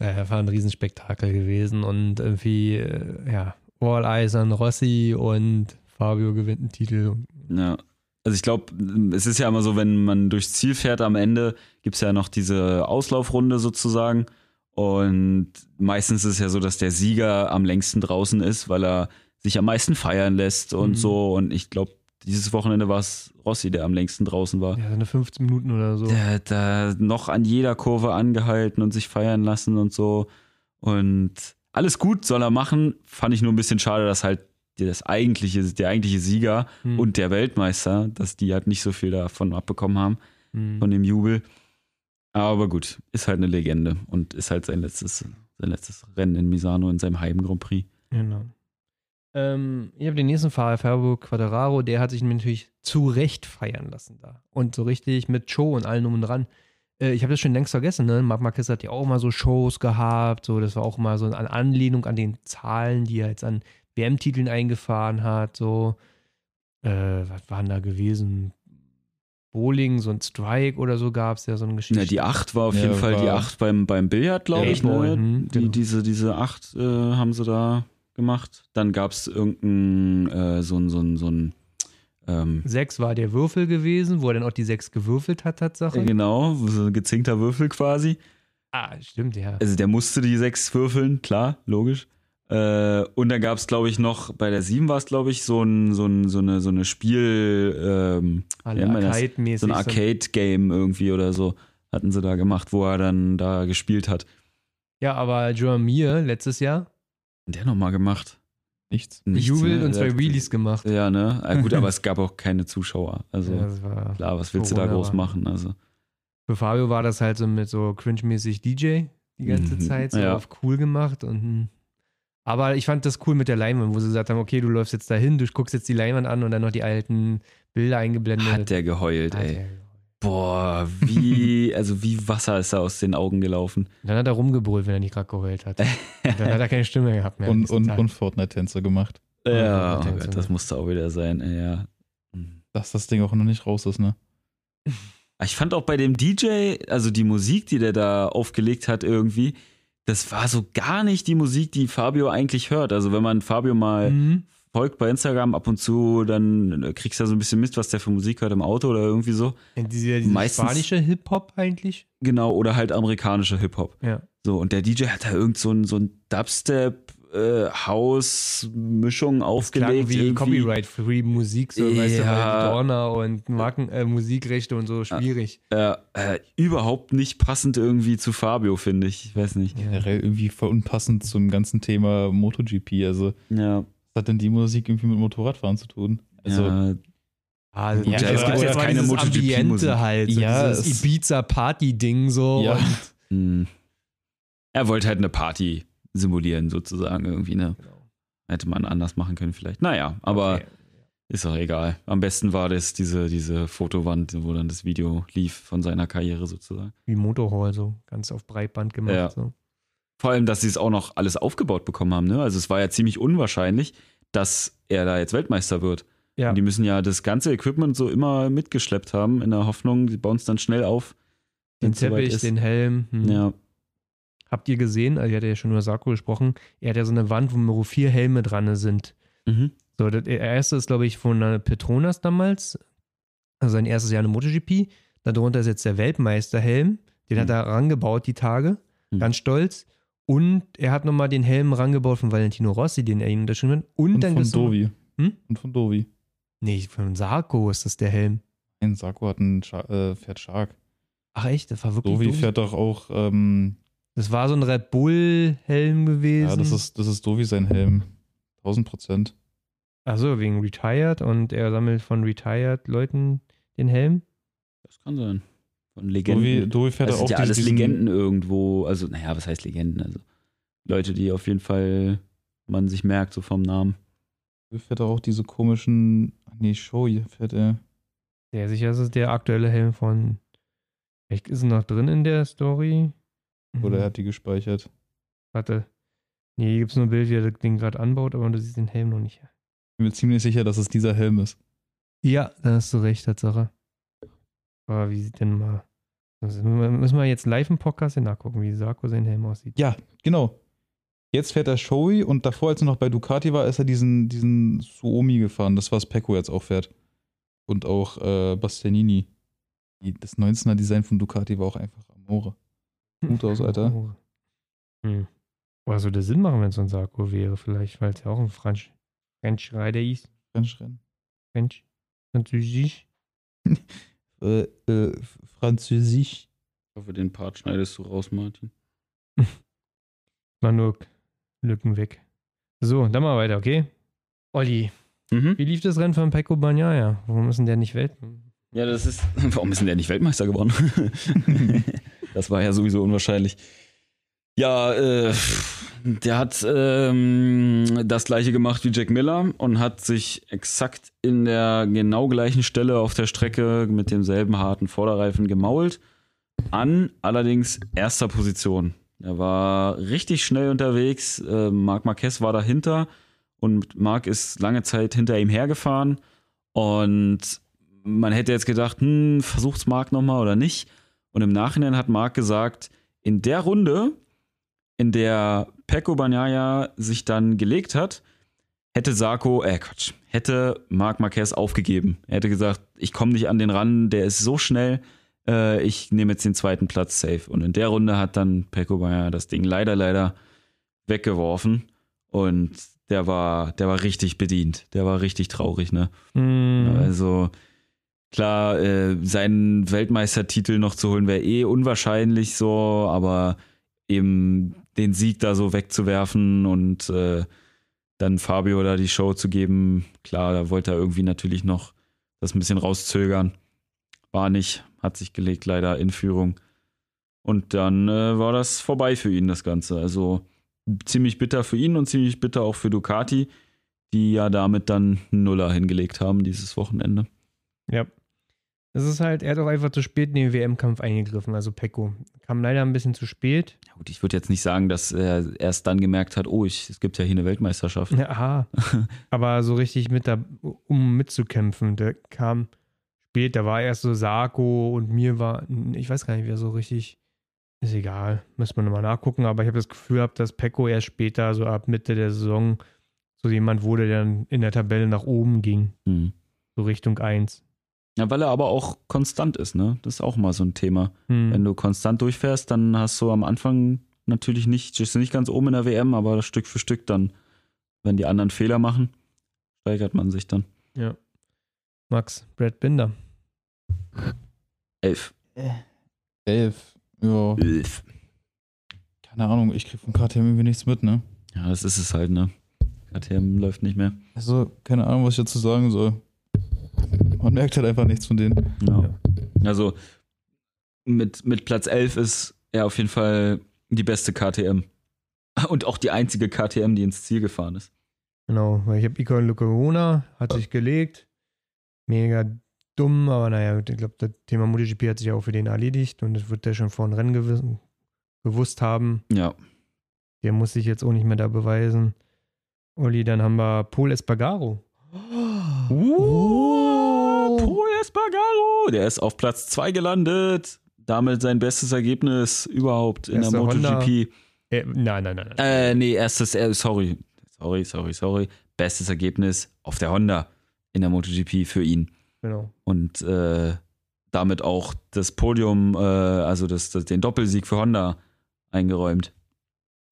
Ja, das war ein Riesenspektakel gewesen und irgendwie, äh, ja, All Eyes an Rossi und Fabio gewinnt einen Titel. Ja. Also ich glaube, es ist ja immer so, wenn man durchs Ziel fährt am Ende, gibt es ja noch diese Auslaufrunde sozusagen. Und meistens ist es ja so, dass der Sieger am längsten draußen ist, weil er sich am meisten feiern lässt und Mhm. so. Und ich glaube, dieses Wochenende war es Rossi, der am längsten draußen war. Ja, so eine 15 Minuten oder so. Der hat da noch an jeder Kurve angehalten und sich feiern lassen und so. Und alles gut soll er machen. Fand ich nur ein bisschen schade, dass halt das eigentliche, der eigentliche Sieger Hm. und der Weltmeister, dass die halt nicht so viel davon abbekommen haben, Hm. von dem Jubel. Aber gut, ist halt eine Legende und ist halt sein letztes, sein letztes Rennen in Misano in seinem Heim Grand Prix. Genau. Ähm, ich habe den nächsten Fahrer, Fabio Quadraro, der hat sich natürlich zu Recht feiern lassen da. Und so richtig mit Show und allem um und dran. Äh, ich habe das schon längst vergessen, ne? Marc Marquez hat ja auch mal so Shows gehabt. So, das war auch mal so eine Anlehnung an den Zahlen, die er jetzt an WM-Titeln eingefahren hat. So, äh, was waren da gewesen? Bowling, so ein Strike oder so gab es ja so eine Geschichte. Ja, die 8 war auf Ja, jeden Fall die war- 8 beim, beim Billard, glaube ich. Baseball, Ne? hm, Die, genau. diese, diese 8 äh, haben sie da gemacht. Dann gab es irgendein, äh, so ein, so ein, so ein ähm, Sechs war der Würfel gewesen, wo er dann auch die sechs gewürfelt hat, Tatsache. genau, so ein gezinkter Würfel quasi. Ah, stimmt, ja. Also der musste die 6 würfeln, klar, logisch. Äh, und dann gab es, glaube ich, noch, bei der 7 war es, glaube ich, so, ein, so, ein, so, eine, so eine Spiel, ähm? Arcade-mäßig. so ein Arcade-Game irgendwie oder so, hatten sie da gemacht, wo er dann da gespielt hat. Ja, aber Joan Mir letztes Jahr der nochmal gemacht. Nichts. Nichts, gejubelt ne? und zwei Der- Wheelies gemacht. Ja, ne? Ah, gut, aber es gab auch keine Zuschauer. Also Ja, klar, was willst du da Corona groß war- machen? Also Für Fabio war das halt so mit so cringe-mäßig DJ die ganze Mhm, Zeit, so ja. auf cool gemacht und hm. aber ich fand das cool mit der Leinwand, wo sie gesagt haben, okay, du läufst jetzt dahin, du guckst jetzt die Leinwand an und dann noch die alten Bilder eingeblendet. hat der geheult, Hat ey. er- Boah, wie, also wie Wasser ist da aus den Augen gelaufen. Dann hat er rumgebrüllt, wenn er nicht gerade geheult hat. Und dann hat er keine Stimme gehabt mehr. Und, und, und Fortnite-Tänze gemacht. Ja, oh das- Gott, das musste auch wieder sein, ja. Dass das Ding auch noch nicht raus ist, ne? Ich fand auch bei dem DJ, also die Musik, die der da aufgelegt hat irgendwie, das war so gar nicht die Musik, die Fabio eigentlich hört. Also wenn man Fabio mal Mhm. Folgt bei Instagram ab und zu, dann kriegst du ja so ein bisschen mit, was der für Musik hört im Auto oder irgendwie so. Diese, diese Meistens- spanische Hip-Hop eigentlich. Genau, oder halt amerikanischer Hip-Hop. Ja. So, und der DJ hat da irgend so ein, so ein Dubstep, äh, House-Mischung aufgelegt. wie irgendwie. Copyright-Free Musik, so, weißt du, Ja. weil Dorner und Marken, äh, Musikrechte und so schwierig. Äh, äh, überhaupt nicht passend irgendwie zu Fabio, finde ich. Ich weiß nicht. Generell irgendwie voll unpassend zum ganzen Thema MotoGP. Also, Ja. Hat denn die Musik irgendwie mit Motorradfahren zu tun? Also, ja, Ah, Gut, ja, ja, es gibt ist jetzt ja keine. Ambiente halt, so Ja, dieses es- Ibiza-Party-Ding so. Ja. Und, hm. Er wollte halt eine Party simulieren, sozusagen, irgendwie, ne? Hätte man anders machen können, vielleicht. Naja, aber Okay. ist auch egal. Am besten war das diese, diese Fotowand, wo dann das Video lief von seiner Karriere sozusagen. Wie Motorhall, so ganz auf Breitband gemacht. Ja. So. Vor allem, dass sie es auch noch alles aufgebaut bekommen haben, ne? Also es war ja ziemlich unwahrscheinlich, dass er da jetzt Weltmeister wird. Ja. Und die müssen ja das ganze Equipment so immer mitgeschleppt haben, in der Hoffnung, sie bauen es dann schnell auf. Den Teppich, den Helm. hm. Ja. Habt ihr gesehen, also ich hatte ja schon über Sarko gesprochen, er hat ja so eine Wand, wo nur vier Helme dran sind. Mhm. So, das der erste ist, glaube ich, von Petronas damals. Also sein erstes Jahr in MotoGP. Darunter ist jetzt der Weltmeisterhelm. Den hat Mhm. er rangebaut, die Tage. Mhm. Ganz stolz. Und er hat nochmal den Helm rangebaut von Valentino Rossi, den er ihm unterschrieben hat. Und, und dann von Dovi. Hm? Und von Dovi. Nee, von Sarko ist das der Helm. Ein Sarko hat einen Scha äh, fährt Shark. Ach echt, das war wirklich Dovi Dovi? fährt doch auch, ähm, Das war so ein Red Bull-Helm gewesen. ja, das ist, das ist Dovi sein Helm. 1000 Prozent. Achso, wegen Retired und er sammelt von Retired-Leuten den Helm. Das kann sein. Von Legenden. Dovi, Dovi fährt das auch sind ja diesen- alles Legenden irgendwo. Also, naja, was heißt Legenden? Also Leute, die auf jeden Fall man sich merkt, so vom Namen. Dovi fährt auch diese komischen, ach nee, Show hier fährt er. Sehr sicher, das ist der aktuelle Helm von. Vielleicht ist er noch drin in der Story. Oder Mhm. er hat die gespeichert. Warte. Nee, hier gibt es nur ein Bild, wie er das Ding gerade anbaut, aber du siehst den Helm noch nicht. Ich bin mir ziemlich sicher, dass es dieser Helm ist. Ja, da hast du recht, Tatsache. Aber wie sieht denn mal. Also müssen wir jetzt live im Podcast hier nachgucken, wie Sarko sein Helm aussieht. Ja, genau. Jetzt fährt er Shoei und davor, als er noch bei Ducati war, ist er diesen, diesen Suomi gefahren. Das, was Pecco jetzt auch fährt. Und auch äh, Bastianini. Das 19er Design von Ducati war auch einfach Amore. Gut aus, Alter. Hm. Was würde Sinn machen, wenn es so ein Sarko wäre, vielleicht, weil es ja auch ein French, French Rider ist. French-Rennen. French. Französisch. Äh, äh, Französisch. Ich hoffe, den Part schneidest du raus, Martin. Mal nur Lücken weg. So, dann mal weiter, okay? Olli, Mhm. wie lief das Rennen von Pecco Bagnaia? Warum ist denn der nicht Welt? Ja, das ist. Warum ist denn der nicht Weltmeister geworden? das war ja sowieso unwahrscheinlich. Ja, äh, der hat ähm, das gleiche gemacht wie Jack Miller und hat sich exakt in der genau gleichen Stelle auf der Strecke mit demselben harten Vorderreifen gemault. An allerdings erster Position. Er war richtig schnell unterwegs. Äh, Marc Marquez war dahinter und Marc ist lange Zeit hinter ihm hergefahren. Und man hätte jetzt gedacht, hm, versucht's Marc nochmal oder nicht. Und im Nachhinein hat Marc gesagt, in der Runde, in der Pecco Bagnaia sich dann gelegt hat, hätte Sarko, äh Quatsch, hätte Marc Marquez aufgegeben. Er hätte gesagt, ich komme nicht an den ran, der ist so schnell, äh, ich nehme jetzt den zweiten Platz safe. Und in der Runde hat dann Pecco Bagnaia das Ding leider, leider weggeworfen. Und der war, der war richtig bedient. Der war richtig traurig, ne? Mhm. Also klar, äh, seinen Weltmeistertitel noch zu holen wäre eh unwahrscheinlich so, aber eben den Sieg da so wegzuwerfen und äh, dann Fabio da die Show zu geben, klar, da wollte er irgendwie natürlich noch das ein bisschen rauszögern. War nicht, hat sich gelegt leider in Führung. Und dann äh, war das vorbei für ihn, das Ganze. Also ziemlich bitter für ihn und ziemlich bitter auch für Ducati, die ja damit dann Nuller hingelegt haben dieses Wochenende. Ja. Es ist halt, er hat auch einfach zu spät in den WM-Kampf eingegriffen, also Pecco. Kam leider ein bisschen zu spät. Ja gut, ich würde jetzt nicht sagen, dass er erst dann gemerkt hat, oh, ich, es gibt ja hier eine Weltmeisterschaft. Ja, aha. Aber so richtig mit da, um mitzukämpfen, der kam spät, da war erst so Sarko und mir war, ich weiß gar nicht, wer so richtig, ist egal, müssen wir nochmal nachgucken, aber ich habe das Gefühl gehabt, dass Pecco erst später, so ab Mitte der Saison, so jemand wurde, der dann in der Tabelle nach oben ging, Hm. so Richtung 1. Ja, weil er aber auch konstant ist, ne? Das ist auch mal so ein Thema. Hm. Wenn du konstant durchfährst, dann hast du am Anfang natürlich nicht, stehst du nicht ganz oben in der WM, aber Stück für Stück dann, wenn die anderen Fehler machen, steigert man sich dann. Ja. Max, Brad Binder. Elf. Elf. Ja, Elf. keine Ahnung, ich krieg von KTM irgendwie nichts mit, ne? Ja, das ist es halt, ne? KTM läuft nicht mehr. Also, keine Ahnung, was ich dazu sagen soll. Man merkt halt einfach nichts von denen. Ja. Also mit, mit Platz 11 ist er auf jeden Fall die beste KTM. Und auch die einzige KTM, die ins Ziel gefahren ist. Genau, weil ich habe Icon Corona, hat sich gelegt. Mega dumm, aber naja, ich glaube, das Thema MotoGP hat sich ja auch für den erledigt und das wird der schon vor dem Rennen gewiss, gewusst haben. Ja. Der muss sich jetzt auch nicht mehr da beweisen. Olli, dann haben wir Paul Espargaro. Uh, Paul Espargaro, der ist auf Platz 2 gelandet. Damit sein bestes Ergebnis überhaupt in Erste der. MotoGP. Äh, nein, nein, nein. nein. Äh, nee, erstes, äh, sorry. Sorry, sorry, sorry. Bestes Ergebnis auf der Honda in der MotoGP für ihn. Genau. und äh, damit auch das Podium, äh, also das, das, den Doppelsieg für Honda eingeräumt.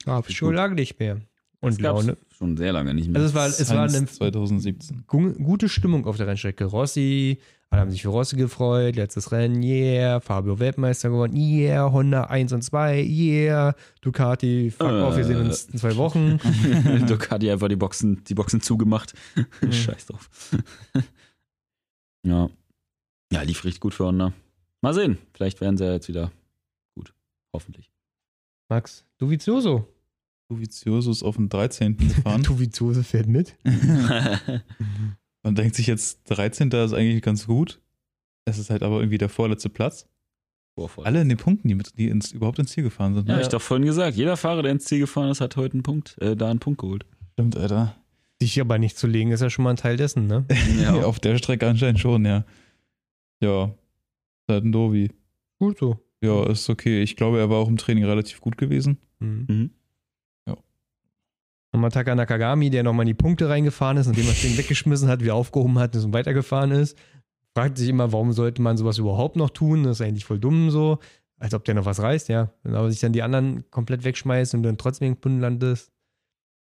Gab schon lange nicht mehr. Und Laune. schon sehr lange nicht mehr. Also es war, es war eine Sainz 2017. gu- gute Stimmung auf der Rennstrecke. Rossi, alle haben sich für Rossi gefreut, letztes Rennen, yeah, Fabio Weltmeister geworden, yeah, Honda 1 und 2, yeah, Ducati, fuck Äh. off, wir sehen uns in zwei Wochen. Ducati einfach die Boxen, die Boxen zugemacht. Scheiß drauf. ja. Ja, lief richtig gut für Honda. Mal sehen. Vielleicht werden sie ja jetzt wieder gut. Hoffentlich. Max, Duvizioso. Dovizioso ist auf den 13. gefahren. Duvizioso fährt mit. Man denkt sich jetzt, 13. ist eigentlich ganz gut. Es ist halt aber irgendwie der vorletzte Platz. Vorfall. Alle in den Punkten, die, mit, die ins, überhaupt ins Ziel gefahren sind. Ja, Ne? hab ich doch vorhin gesagt. Jeder Fahrer, der ins Ziel gefahren ist, hat heute einen Punkt, äh, da einen Punkt geholt. Stimmt, Alter. Sich aber nicht zu legen, ist ja schon mal ein Teil dessen, ne? Ja. auf der Strecke anscheinend schon, ja. Ja. Ist halt ein Dovi. Gut so. Ja, ist okay. Ich glaube, er war auch im Training relativ gut gewesen. Mhm. Nochmal Taka Nakagami, der nochmal in die Punkte reingefahren ist, nachdem er das Ding weggeschmissen hat, wieder aufgehoben hat und weitergefahren ist. Fragt sich immer, warum sollte man sowas überhaupt noch tun? Das ist eigentlich voll dumm so. Als ob der noch was reißt, ja. Aber sich dann die anderen komplett wegschmeißt und dann trotzdem in Punkten landest,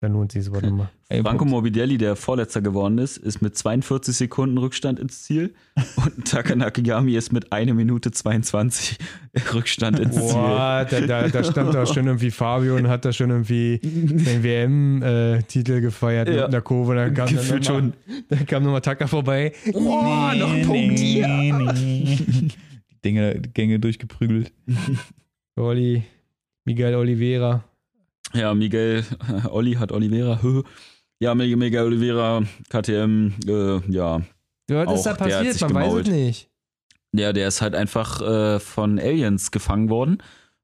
dann lohnt sich sowas nochmal. Ey, Franco Morbidelli, der Vorletzter geworden ist, ist mit 42 Sekunden Rückstand ins Ziel. Und Taka Nakagami ist mit 1 Minute 22 Rückstand ins Ziel. Boah, da, da, da stand da schon irgendwie Fabio und hat da schon irgendwie den WM-Titel gefeiert Ja. mit einer Kurve. Dann kam dann Gefühlt noch mal, Dann kam nochmal Taka vorbei. Boah, noch ein Punkt hier. Die Dinge, die Gänge durchgeprügelt. Olli, Miguel Oliveira. Ja, Miguel, Olli hat Oliveira. Ja, Miguel Oliveira, KTM, äh, ja. Was Auch ist da passiert? Man weiß gemault. es nicht. Ja, der ist halt einfach äh, von Aliens gefangen worden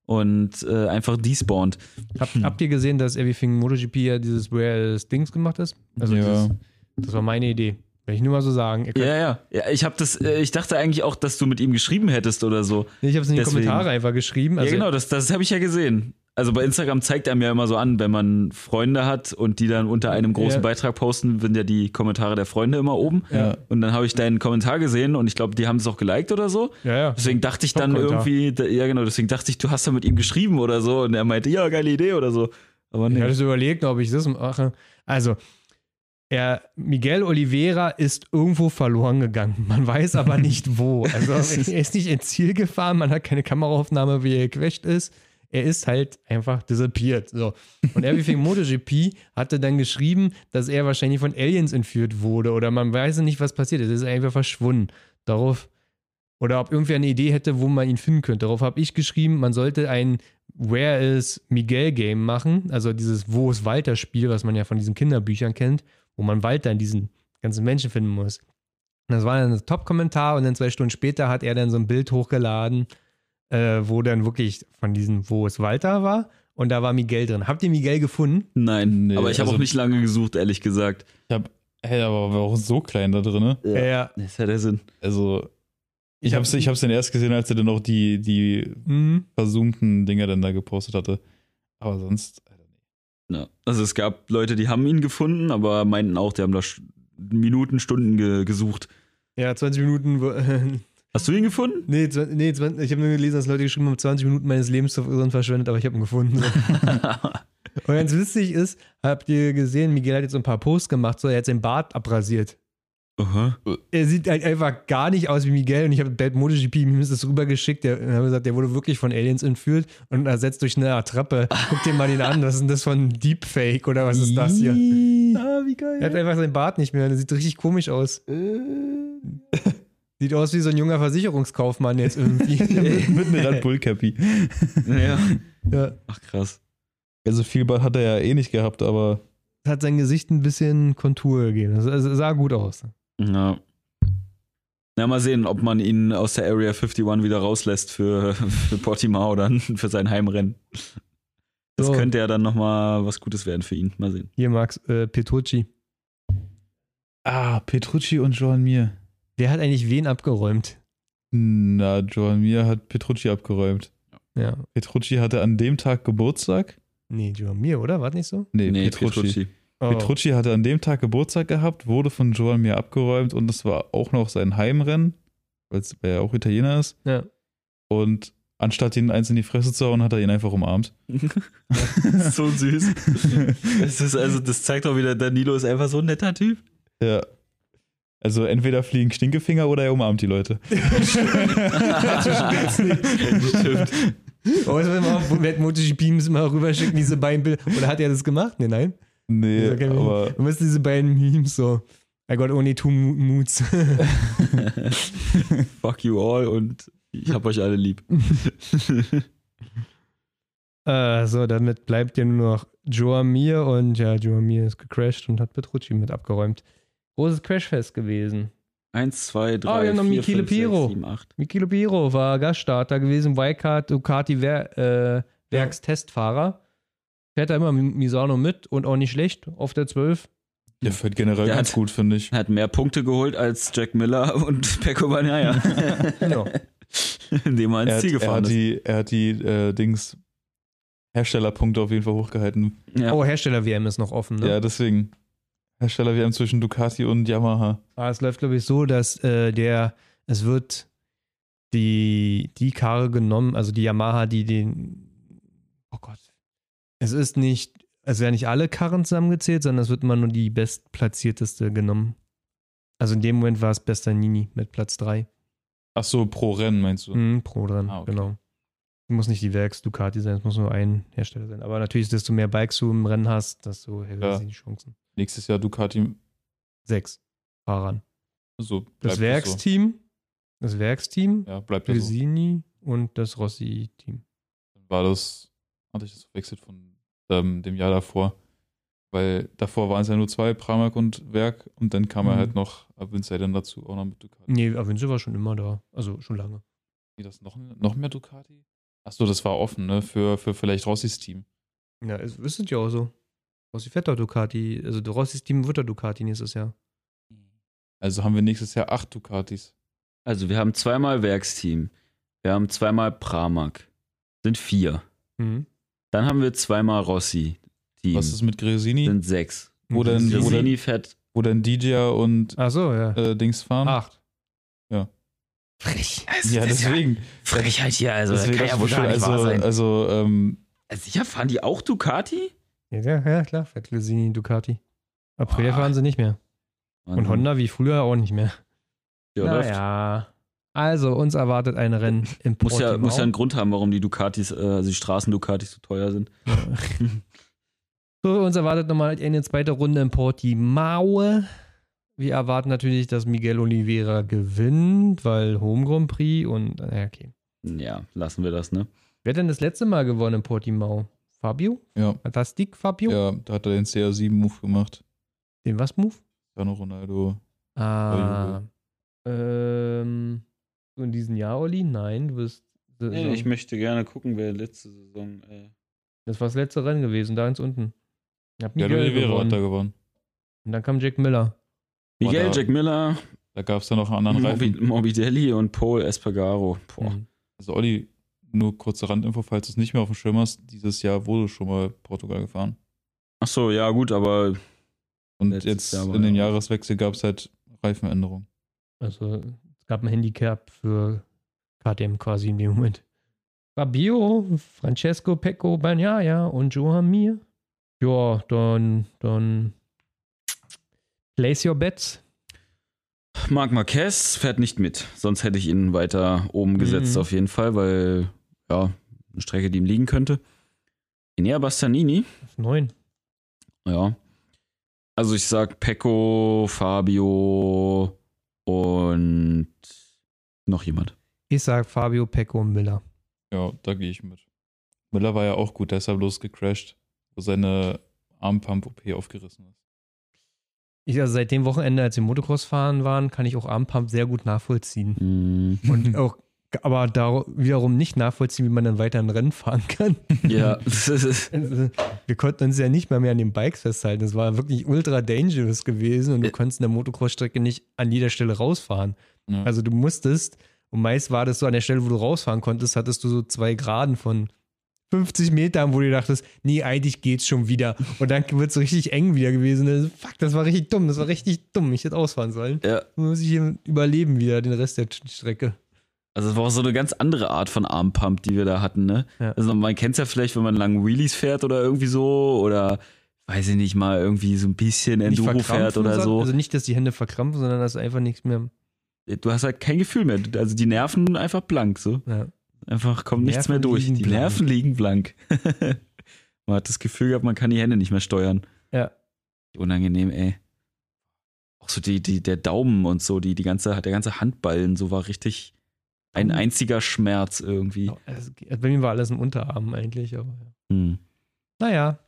und äh, einfach despawned. Hab, Habt ihr gesehen, dass Everything MotoGP ja dieses Where is Dings gemacht ist? Also Ja. das, das war meine Idee. Will ich nur mal so sagen. Ja, ja. Ja, ich habe das, äh, ich dachte eigentlich auch, dass du mit ihm geschrieben hättest oder so. Ich habe es in die Deswegen. Kommentare einfach geschrieben. Also, ja, genau, das, das habe ich ja gesehen. Also bei Instagram zeigt er mir immer so an, wenn man Freunde hat und die dann unter einem großen Ja. Beitrag posten, sind ja die Kommentare der Freunde immer oben. Ja. Und dann habe ich deinen Kommentar gesehen und ich glaube, die haben es auch geliked oder so. Ja, ja. Deswegen dachte ich dann irgendwie, ja genau, deswegen dachte ich, du hast da mit ihm geschrieben oder so und er meinte, ja, geile Idee oder so. Aber Ich nee. hatte so überlegt, ob ich das mache. Also, er, Miguel Oliveira ist irgendwo verloren gegangen. Man weiß aber nicht wo. Also, er ist nicht ins Ziel gefahren, man hat keine Kameraaufnahme, wie er gecrasht ist. Er ist halt einfach disappeared. So. Und Everything MotoGP hatte dann geschrieben, dass er wahrscheinlich von Aliens entführt wurde oder man weiß nicht, was passiert ist. Er ist einfach verschwunden. Darauf, oder ob irgendwer eine Idee hätte, wo man ihn finden könnte. Darauf habe ich geschrieben, man sollte ein Where is Miguel Game machen, also dieses Wo ist Walter Spiel, was man ja von diesen Kinderbüchern kennt, wo man Walter in diesen ganzen Menschen finden muss. Das war dann ein Top-Kommentar und dann zwei Stunden später hat er dann so ein Bild hochgeladen, äh, wo dann wirklich von diesem Wo ist Walter war und da war Miguel drin. Habt ihr Miguel gefunden? Nein, Nee, aber ich habe also- auch nicht lange gesucht, ehrlich gesagt. Ich hab, hey, aber war auch so klein da drin. ne? Ja. ja. Das ist ja der Sinn. Also, ich hab's, ich hab's dann erst gesehen, als er dann auch die, die Mhm. verzoomten Dinger dann da gepostet hatte. Aber sonst. Ja. Also es gab Leute, die haben ihn gefunden, aber meinten auch, die haben da Minuten, Stunden ge gesucht. Ja, 20 Minuten. Hast du ihn gefunden? nee, nee 20, ich habe nur gelesen, dass Leute geschrieben haben, 20 Minuten meines Lebens drin verschwendet, aber ich habe ihn gefunden. Und ganz witzig ist, habt ihr gesehen, Miguel hat jetzt so ein paar Posts gemacht, so er hat seinen Bart abrasiert. Aha. Er sieht halt einfach gar nicht aus wie Miguel und ich habe Bad MotoGP ihm ist das rübergeschickt, der hat gesagt, der wurde wirklich von Aliens entführt und ersetzt durch eine Attrappe. Guck dir mal den an, was ist denn das ein Deepfake oder was ist das hier? Ah, wie geil. Er hat einfach seinen Bart nicht mehr, der sieht richtig komisch aus. Sieht aus wie so ein junger Versicherungskaufmann jetzt irgendwie. Mit einer Red Bull Cappy. Ja. ja. Ach krass. Also viel Bart hat er ja eh nicht gehabt, aber Hat sein Gesicht ein bisschen Kontur gegeben. Das das sah gut aus. Ja. Na, mal sehen, ob man ihn aus der Area 51 wieder rauslässt für, für Portimao dann, für sein Heimrennen. Das So. könnte ja dann nochmal was Gutes werden für ihn. Mal sehen. Hier, Max, äh, Petrucci. Ah, Petrucci und Joan Mir. Wer hat eigentlich wen abgeräumt? Na, Joan Mir hat Petrucci abgeräumt. Ja. Petrucci hatte an dem Tag Geburtstag. Nee, Joan Mir, oder? War das nicht so? Nee, Nee, Petrucci. Petrucci. Oh. Petrucci hatte an dem Tag Geburtstag gehabt, wurde von Joan Mir abgeräumt und es war auch noch sein Heimrennen, weil er ja auch Italiener ist. Ja. Und anstatt ihn eins in die Fresse zu hauen, hat er ihn einfach umarmt. so süß. Das ist also, das zeigt doch wieder, Danilo ist einfach so ein netter Typ. Ja. Also entweder fliegen Stinkefinger oder er umarmt die Leute. Stimmt. Oh, jetzt mal auf, müssen wir mal rüberschicken, diese beiden Bilder. Oder hat er das gemacht? Nee, nein. Nee, Okay, aber Wir müssen diese beiden Memes so. I got only two mo- moods. Fuck you all und ich hab euch alle lieb. äh, so, damit bleibt ja nur noch Joa Mir und ja, Joa Mir ist gecrashed und hat Petrucci mit abgeräumt. Großes Crashfest gewesen. Eins, zwei, drei, Ah, wir haben noch vier, Michele fünf, sechs, Piro. sieben, acht. Mikilo Piro war Gaststarter gewesen, Wildcard Ducati Wer äh, Werkstestfahrer. Fährt da immer mit Misano mit und auch nicht schlecht auf der 12. der fährt generell Der ganz hat- gut, finde ich. Er hat mehr Punkte geholt als Jack Miller und Pecco Bagnaia. Genau. Indem er ins Er hat, Ziel er gefahren hat ist. die, er hat die äh, Dings Herstellerpunkte auf jeden Fall hochgehalten. Ja. Oh, Hersteller-WM ist noch offen, ne? Ja, deswegen. Hersteller, wir haben zwischen Ducati und Yamaha. Aber es läuft, glaube ich, so, dass äh, der, es wird die, die Karre genommen, also die Yamaha, die den, oh Gott. Es ist nicht, es werden nicht alle Karren zusammengezählt, sondern es wird immer nur die bestplatzierteste genommen. Also in dem Moment war es Bestanini mit Platz 3. Ach so, pro Rennen meinst du? Mhm, pro dran, Ah, okay. genau. Muss nicht die Werks Ducati sein, es muss nur ein Hersteller sein. Aber natürlich, desto mehr Bikes du im Rennen hast, desto höher Ja. sind die Chancen. Nächstes Jahr Ducati. Sechs Fahrern. So bleibt Das Werksteam, das Werksteam, So. Ja, bleibt das so. Pesini und das Rossi-Team. War das hatte ich das verwechselt von ähm, dem Jahr davor. Weil davor waren es ja nur zwei, Pramac und Werk, und dann kam Mhm. er halt noch Avinci dann dazu, auch noch mit Ducati. Nee, Avinci war schon immer da. Also schon lange. Nee, das noch, noch mehr Ducati? Achso, das war offen, ne? Für, für vielleicht Rossis Team. Ja, es ist ja auch so. Rossi fährt doch Ducati. Also der Rossis Team wird der Ducati nächstes Jahr. Also haben wir nächstes Jahr acht Ducatis. Also wir haben zweimal Werksteam. Wir haben zweimal Pramac. Sind vier. Mhm. Dann haben wir zweimal Rossi. Team. Was ist mit Gresini? sind sechs. Wo denn, Gresini fährt. wo denn DJ und Ach so, ja. äh, Dings fahren? Acht. Ja. Frech. ja, deswegen. Frechheit hier, also deswegen das kann ja wohl gar ich nicht schon, wahr also, sein. also ähm, Sicher, fahren die auch Ducati? Ja, ja, ja, klar. Fährt Gresini Ducati. Aprilia Boah. fahren sie nicht mehr. Und Honda wie früher auch nicht mehr. Ja, läuft. naja. Also, uns erwartet ein Rennen im Muss ja, Portimao. muss ja einen Grund haben, warum die Ducatis, äh, also die Straßen-Ducatis so teuer sind. So, uns erwartet nochmal eine zweite Runde in Portimao. Wir erwarten natürlich, dass Miguel Oliveira gewinnt, weil Home Grand Prix und, naja, okay. Ja, lassen wir das, ne? Wer hat denn das letzte Mal gewonnen in Portimao? Fabio? ja, Fantastik Fabio? ja, da hat er den CR7-Move gemacht. Den was Move? Cristiano Ronaldo. Ah. Ähm, so in diesem Jahr, Olli? Nein, du bist. Nee, ich möchte gerne gucken, wer letzte Saison. Äh, das war das letzte Rennen gewesen, da ganz unten. Hat Ja, Miguel Oliveira hat gewonnen. da gewonnen. Und dann kam Jack Miller. Miguel, da- Jack Miller, Da gab es dann noch einen anderen Reifen. Morbidelli und Paul Espargaro. Boah. Mhm. Also Olli, nur kurze Randinfo, falls du es nicht mehr auf dem Schirm hast, dieses Jahr wurde schon mal Portugal gefahren. Ach so, ja gut, aber Und jetzt Jahr in den ja. Jahreswechsel gab es halt Reifenänderungen. Also, es gab ein Handicap für KTM quasi in dem Moment. Fabio, Francesco Pecco Bagnaia und Johan Mir. Ja, dann, dann place your bets. Marc Marquez fährt nicht mit. Sonst hätte ich ihn weiter oben gesetzt Mhm. auf jeden Fall, weil, ja, eine Strecke, die ihm liegen könnte. Enea Bastianini, Auf neun. ja. Also ich sag Pecco, Fabio und noch jemand. Ich sag Fabio, Pecco und Miller. Ja, da gehe ich mit. Miller war ja auch gut, der ist ja bloß gecrashed, wo seine Armpump-OP aufgerissen ist. Ich, also seit dem Wochenende, als wir Motocross fahren waren, kann ich auch Armpump sehr gut nachvollziehen. Mm, Und auch, aber da wiederum nicht nachvollziehen, wie man dann weiter ein Rennen fahren kann. ja, Also, Wir konnten uns ja nicht mal mehr an den Bikes festhalten. Das war wirklich ultra dangerous gewesen und du konntest eine Motocross-Strecke nicht an jeder Stelle rausfahren. Ja. Also du musstest, und meist war das so an der Stelle, wo du rausfahren konntest, hattest du so zwei Graden von 50 Metern, wo du dachtest, nee, eigentlich geht's schon wieder. Und dann wird es richtig eng wieder gewesen. Fuck, das war richtig dumm, das war richtig dumm. Ich hätte ausfahren sollen. ja, Dann muss ich hier überleben wieder, den Rest der Strecke. Also es war auch so eine ganz andere Art von Armpump, die wir da hatten, ne? Ja. Also man kennt es ja vielleicht, wenn man lange Wheelies fährt oder irgendwie so oder weiß ich nicht mal irgendwie so ein bisschen Nicht Enduro fährt oder so. Also nicht, dass die Hände verkrampfen, sondern dass einfach nichts mehr. du hast halt kein Gefühl mehr. Also die Nerven einfach blank, so. Ja. Einfach kommt nichts mehr durch. Die blank. Nerven liegen blank. man hat das Gefühl gehabt, man kann die Hände nicht mehr steuern. Ja. Unangenehm, ey. Auch so die, die, der Daumen und so, die, die ganze, der ganze Handballen, so war richtig ein Daumen? einziger Schmerz irgendwie. Also, bei mir war alles im Unterarm eigentlich, aber ja. Hm. Naja.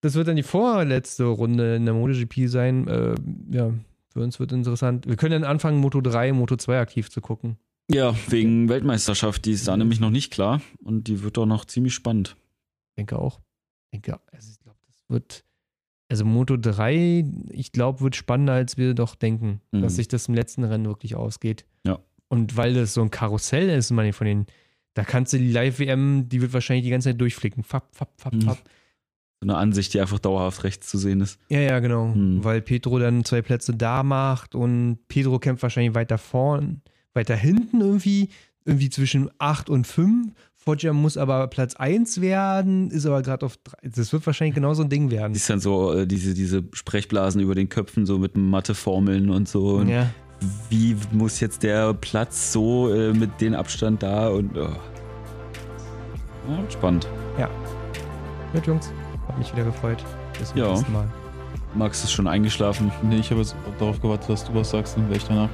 Das wird dann die vorletzte Runde in der MotoGP sein. Äh, ja, für uns wird interessant. Wir können dann anfangen, Moto 3, Moto 2 aktiv zu gucken. Ja, wegen Weltmeisterschaft, die ist da nämlich noch nicht klar und die wird doch noch ziemlich spannend. Ich denke auch. Ich denke, also ich glaube, das wird. Also Moto 3, ich glaube, wird spannender, als wir doch denken, Mhm. dass sich das im letzten Rennen wirklich ausgeht. Und weil das so ein Karussell ist, meine von den, da kannst du die Live-WM, die wird wahrscheinlich die ganze Zeit durchflicken. Fapp, fapp, fapp, Mhm. fapp. So eine Ansicht, die einfach dauerhaft rechts zu sehen ist. Ja, ja, genau. Hm. Weil Pedro dann zwei Plätze da macht und Pedro kämpft wahrscheinlich weiter vorn, weiter hinten irgendwie, irgendwie zwischen 8 und 5. Foggia muss aber Platz 1 werden, ist aber gerade auf 3. Das wird wahrscheinlich genau so ein Ding werden. Siehst dann so äh, diese, diese Sprechblasen über den Köpfen, so mit Matheformeln und so. Und Ja, wie muss jetzt der Platz so äh, mit dem Abstand da und. Oh. Ja, spannend. gut, Jungs. Hab mich wieder gefreut. Bis zum Ja. nächsten Mal. Max ist schon eingeschlafen. Nee, ich habe jetzt darauf gewartet, dass du was sagst, dann wäre ich danach.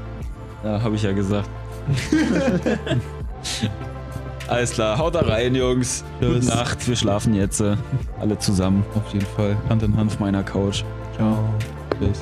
Ja, habe ich ja gesagt. Alles klar, haut da rein, Jungs. Tschüss. Gute Nacht, wir schlafen jetzt. äh, Alle zusammen Auf jeden Fall. Hand in Hand. auf meiner Couch. Ciao. Tschüss.